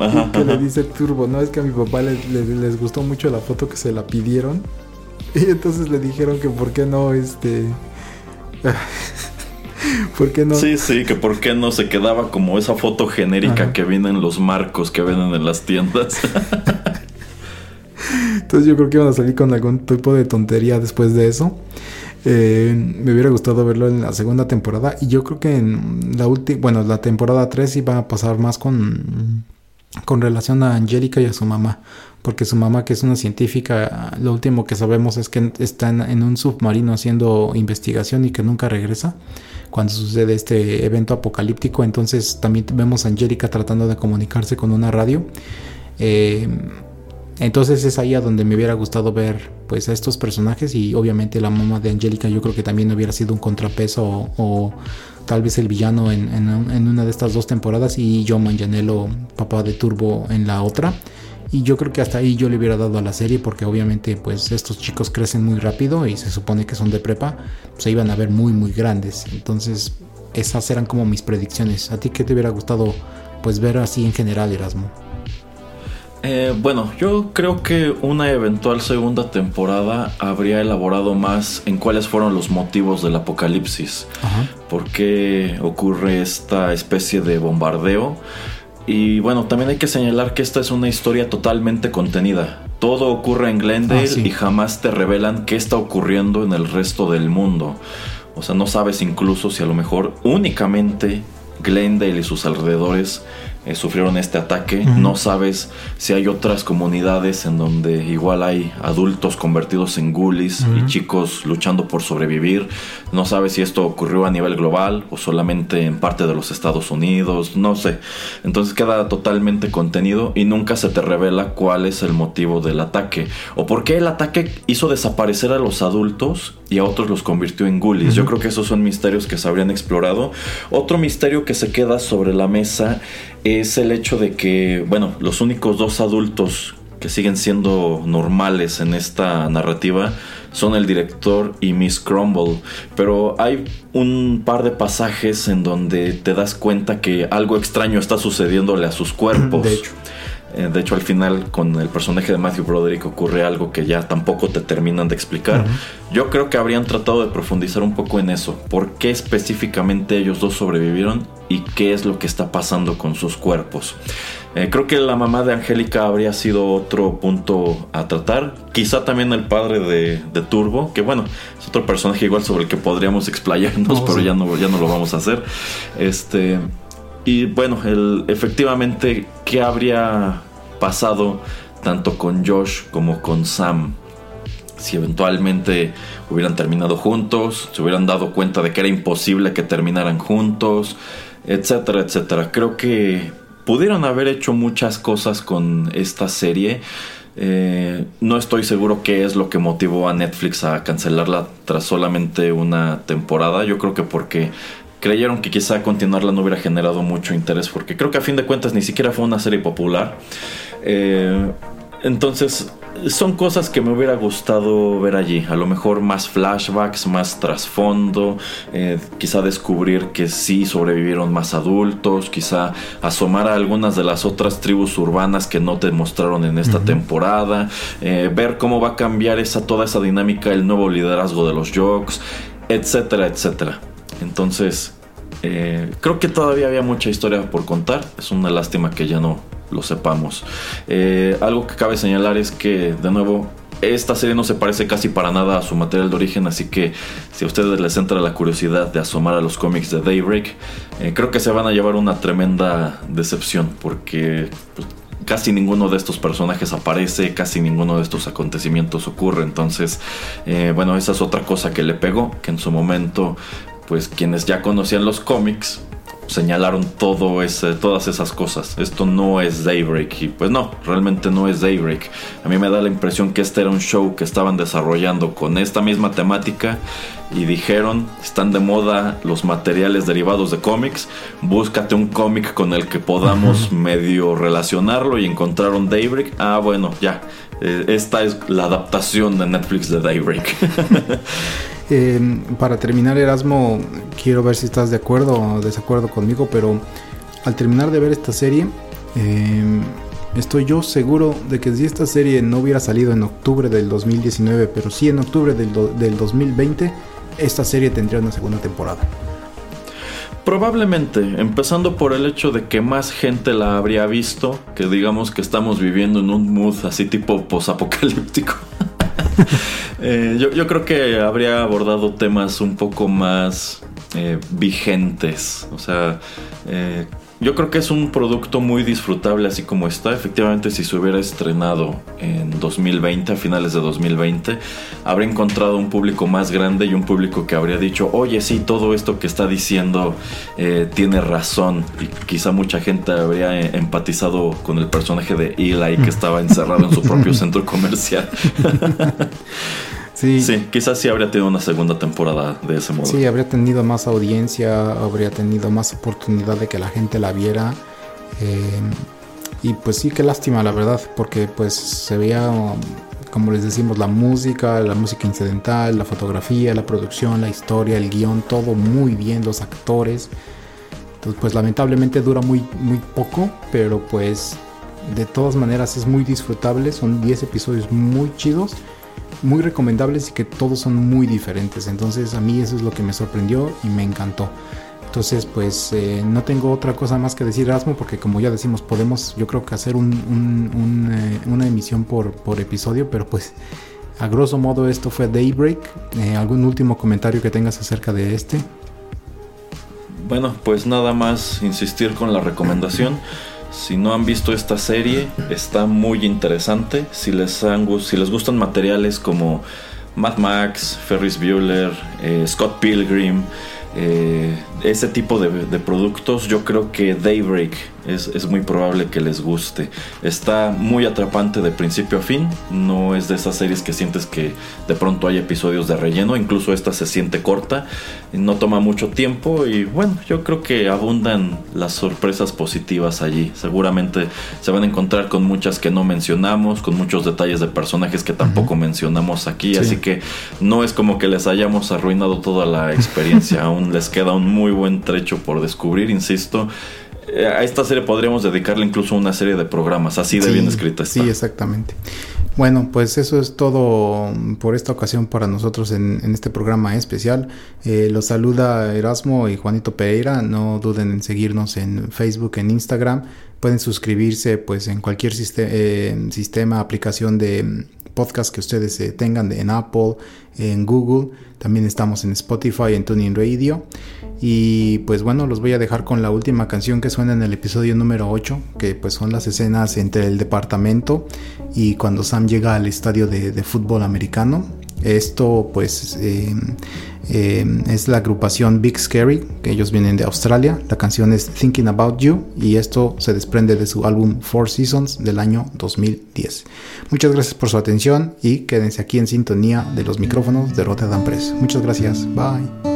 Ajá, y que le ajá. dice Turbo, no es que a mi papá le- le- les gustó mucho la foto que se la pidieron. Y entonces le dijeron que por qué no, este... ¿Por qué no? Sí, sí, que por qué no se quedaba como esa foto genérica Ajá. que viene en los marcos que venden en las tiendas. Entonces yo creo que iban a salir con algún tipo de tontería después de eso. Eh, me hubiera gustado verlo en la segunda temporada. Y yo creo que en la última, bueno, la temporada 3 iba a pasar más con, con relación a Angélica y a su mamá. Porque su mamá, que es una científica, lo último que sabemos es que está en, en un submarino haciendo investigación y que nunca regresa cuando sucede este evento apocalíptico. Entonces también vemos a Angélica tratando de comunicarse con una radio. Eh, entonces es ahí a donde me hubiera gustado ver pues a estos personajes y obviamente la mamá de Angélica yo creo que también hubiera sido un contrapeso o, tal vez el villano en, una de estas dos temporadas y Joe Manganiello, papá de Turbo en la otra. Y yo creo que hasta ahí yo le hubiera dado a la serie porque obviamente pues estos chicos crecen muy rápido y se supone que son de prepa, se iban a ver muy muy grandes. Entonces esas eran como mis predicciones. ¿A ti qué te hubiera gustado pues ver así en general Erasmo? Eh, bueno, yo creo que una eventual segunda temporada habría elaborado más en cuáles fueron los motivos del apocalipsis. Ajá. por qué ocurre esta especie de bombardeo. Y bueno, también hay que señalar que esta es una historia totalmente contenida. Todo ocurre en Glendale Ah, sí. y jamás te revelan qué está ocurriendo en el resto del mundo. O sea, no sabes incluso si a lo mejor únicamente Glendale y sus alrededores eh, sufrieron este ataque. No sabes si hay otras comunidades en donde igual hay adultos convertidos en ghoulies y chicos luchando por sobrevivir. No sabes si esto ocurrió a nivel global o solamente en parte de los Estados Unidos. No sé. Entonces queda totalmente contenido y nunca se te revela cuál es el motivo del ataque o por qué el ataque hizo desaparecer a los adultos y a otros los convirtió en ghoulies. Yo creo que esos son misterios que se habrían explorado. Otro misterio que se queda sobre la mesa es el hecho de que, bueno, los únicos dos adultos que siguen siendo normales en esta narrativa son el director y Miss Crumble. Pero hay un par de pasajes en donde te das cuenta que algo extraño está sucediéndole a sus cuerpos. De hecho. Eh, de hecho, al final, con el personaje de Matthew Broderick ocurre algo que ya tampoco te terminan de explicar. Yo creo que habrían tratado de profundizar un poco en eso. ¿Por qué específicamente ellos dos sobrevivieron y qué es lo que está pasando con sus cuerpos? Eh, creo que la mamá de Angélica habría sido otro punto a tratar. Quizá también el padre de, de Turbo, que bueno, es otro personaje igual sobre el que podríamos explayarnos, No, pero sí. ya, no, ya no lo vamos a hacer. Este. Y bueno, el, efectivamente, ¿qué habría pasado tanto con Josh como con Sam? Si eventualmente hubieran terminado juntos, se hubieran dado cuenta de que era imposible que terminaran juntos, etcétera, etcétera. Creo que pudieron haber hecho muchas cosas con esta serie. Eh, no estoy seguro qué es lo que motivó a Netflix a cancelarla tras solamente una temporada. Yo creo que porque creyeron que quizá continuarla no hubiera generado mucho interés, porque creo que a fin de cuentas ni siquiera fue una serie popular. Eh, entonces, son cosas que me hubiera gustado ver allí. A lo mejor más flashbacks, más trasfondo. eh, quizá descubrir que sí sobrevivieron más adultos. Quizá asomar a algunas de las otras tribus urbanas que no te mostraron en esta temporada. eh, ver cómo va a cambiar esa, toda esa dinámica, el nuevo liderazgo de los Jocks, etcétera, etcétera. Entonces, Eh, creo que todavía había mucha historia por contar. Es una lástima que ya no lo sepamos. Eh, algo que cabe señalar es que, de nuevo, esta serie no se parece casi para nada a su material de origen, así que si a ustedes les entra la curiosidad de asomar a los cómics de Daybreak, eh, creo que se van a llevar una tremenda decepción, porque pues, casi ninguno de estos personajes aparece, casi ninguno de estos acontecimientos ocurre, entonces, bueno, esa es otra cosa que le pegó, que en su momento, pues quienes ya conocían los cómics, señalaron todo ese, todas esas cosas. Esto no es Daybreak. Y pues no, realmente no es Daybreak. A mí me da la impresión que este era un show que estaban desarrollando con esta misma temática. Y dijeron, están de moda los materiales derivados de cómics. Búscate un cómic con el que podamos medio relacionarlo y encontraron Daybreak. Ah, bueno, ya. Eh, esta es la adaptación de Netflix de Daybreak. Eh, para terminar, Erasmo, quiero ver si estás de acuerdo o desacuerdo conmigo, pero al terminar de ver esta serie, eh, estoy yo seguro de que si esta serie no hubiera salido en octubre del 2019, pero sí en octubre del, del 2020, esta serie tendría una segunda temporada. Probablemente, empezando por el hecho de que más gente la habría visto, que digamos que estamos viviendo en un mood así tipo posapocalíptico. Eh, yo, creo que habría abordado temas un poco más eh, vigentes. O sea, eh, yo creo que es un producto muy disfrutable así como está. Efectivamente, si se hubiera estrenado en 2020, a finales de 2020, habría encontrado un público más grande y un público que habría dicho, oye, sí, todo esto que está diciendo eh, tiene razón. Y quizá mucha gente habría eh, empatizado con el personaje de Eli que estaba encerrado en su propio centro comercial. Sí, sí. Sí, quizás sí habría tenido una segunda temporada de ese modo. habría tenido más audiencia, habría tenido más oportunidad de que la gente la viera. eh, y pues sí, qué lástima, la verdad, porque pues se veía, como les decimos, la música, la música incidental, la fotografía, la producción, la historia, el guion, todo muy bien, los actores. Entonces, pues lamentablemente dura muy, muy poco, pero pues de todas maneras es muy disfrutable. Son 10 episodios muy chidos, muy recomendables y que todos son muy diferentes. Entonces a mí eso es lo que me sorprendió y me encantó. Entonces pues eh, no tengo otra cosa más que decir Erasmo porque como ya decimos podemos yo creo que hacer eh, una emisión por, por episodio, pero pues a grosso modo esto fue Daybreak. Eh, ¿Algún último comentario que tengas acerca de este? Bueno, pues nada más insistir con la recomendación. Si no han visto esta serie, está muy interesante. Si les, si les gustan materiales como Mad Max, Ferris Bueller, eh, Scott Pilgrim, eh, ese tipo de productos, yo creo que Daybreak es, es muy probable que les guste. Está muy atrapante de principio a fin. No es de esas series que sientes que de pronto hay episodios de relleno. Incluso esta se siente corta. No toma mucho tiempo. Y bueno, yo creo que abundan las sorpresas positivas allí. Seguramente se van a encontrar con muchas que no mencionamos. Con muchos detalles de personajes que tampoco mencionamos aquí. Sí. Así que no es como que les hayamos arruinado toda la experiencia. Aún les queda un muy buen trecho por descubrir. Insisto. Eh, A esta serie podríamos dedicarle incluso una serie de programas, así de Sí, bien escrita está. Sí, exactamente. Bueno, pues eso es todo por esta ocasión para nosotros en, en este programa especial. Eh, los saluda Erasmo y Juanito Pereira. No duden en seguirnos en Facebook, en Instagram. Pueden suscribirse pues en cualquier eh, sistema, aplicación de mm, podcast que ustedes eh, tengan en Apple, en Google. También estamos en Spotify, en Tuning Radio. Y pues bueno, los voy a dejar con la última canción que suena en el episodio número 8, que pues son las escenas entre el departamento y cuando Sam llega al estadio de, fútbol americano. Esto pues eh, eh, es la agrupación Big Scary, que ellos vienen de Australia. La canción es Thinking About You y esto se desprende de su álbum Four Seasons del año 2010. Muchas gracias por su atención y quédense aquí en sintonía de los micrófonos de Rotterdam Press. Muchas gracias. Bye.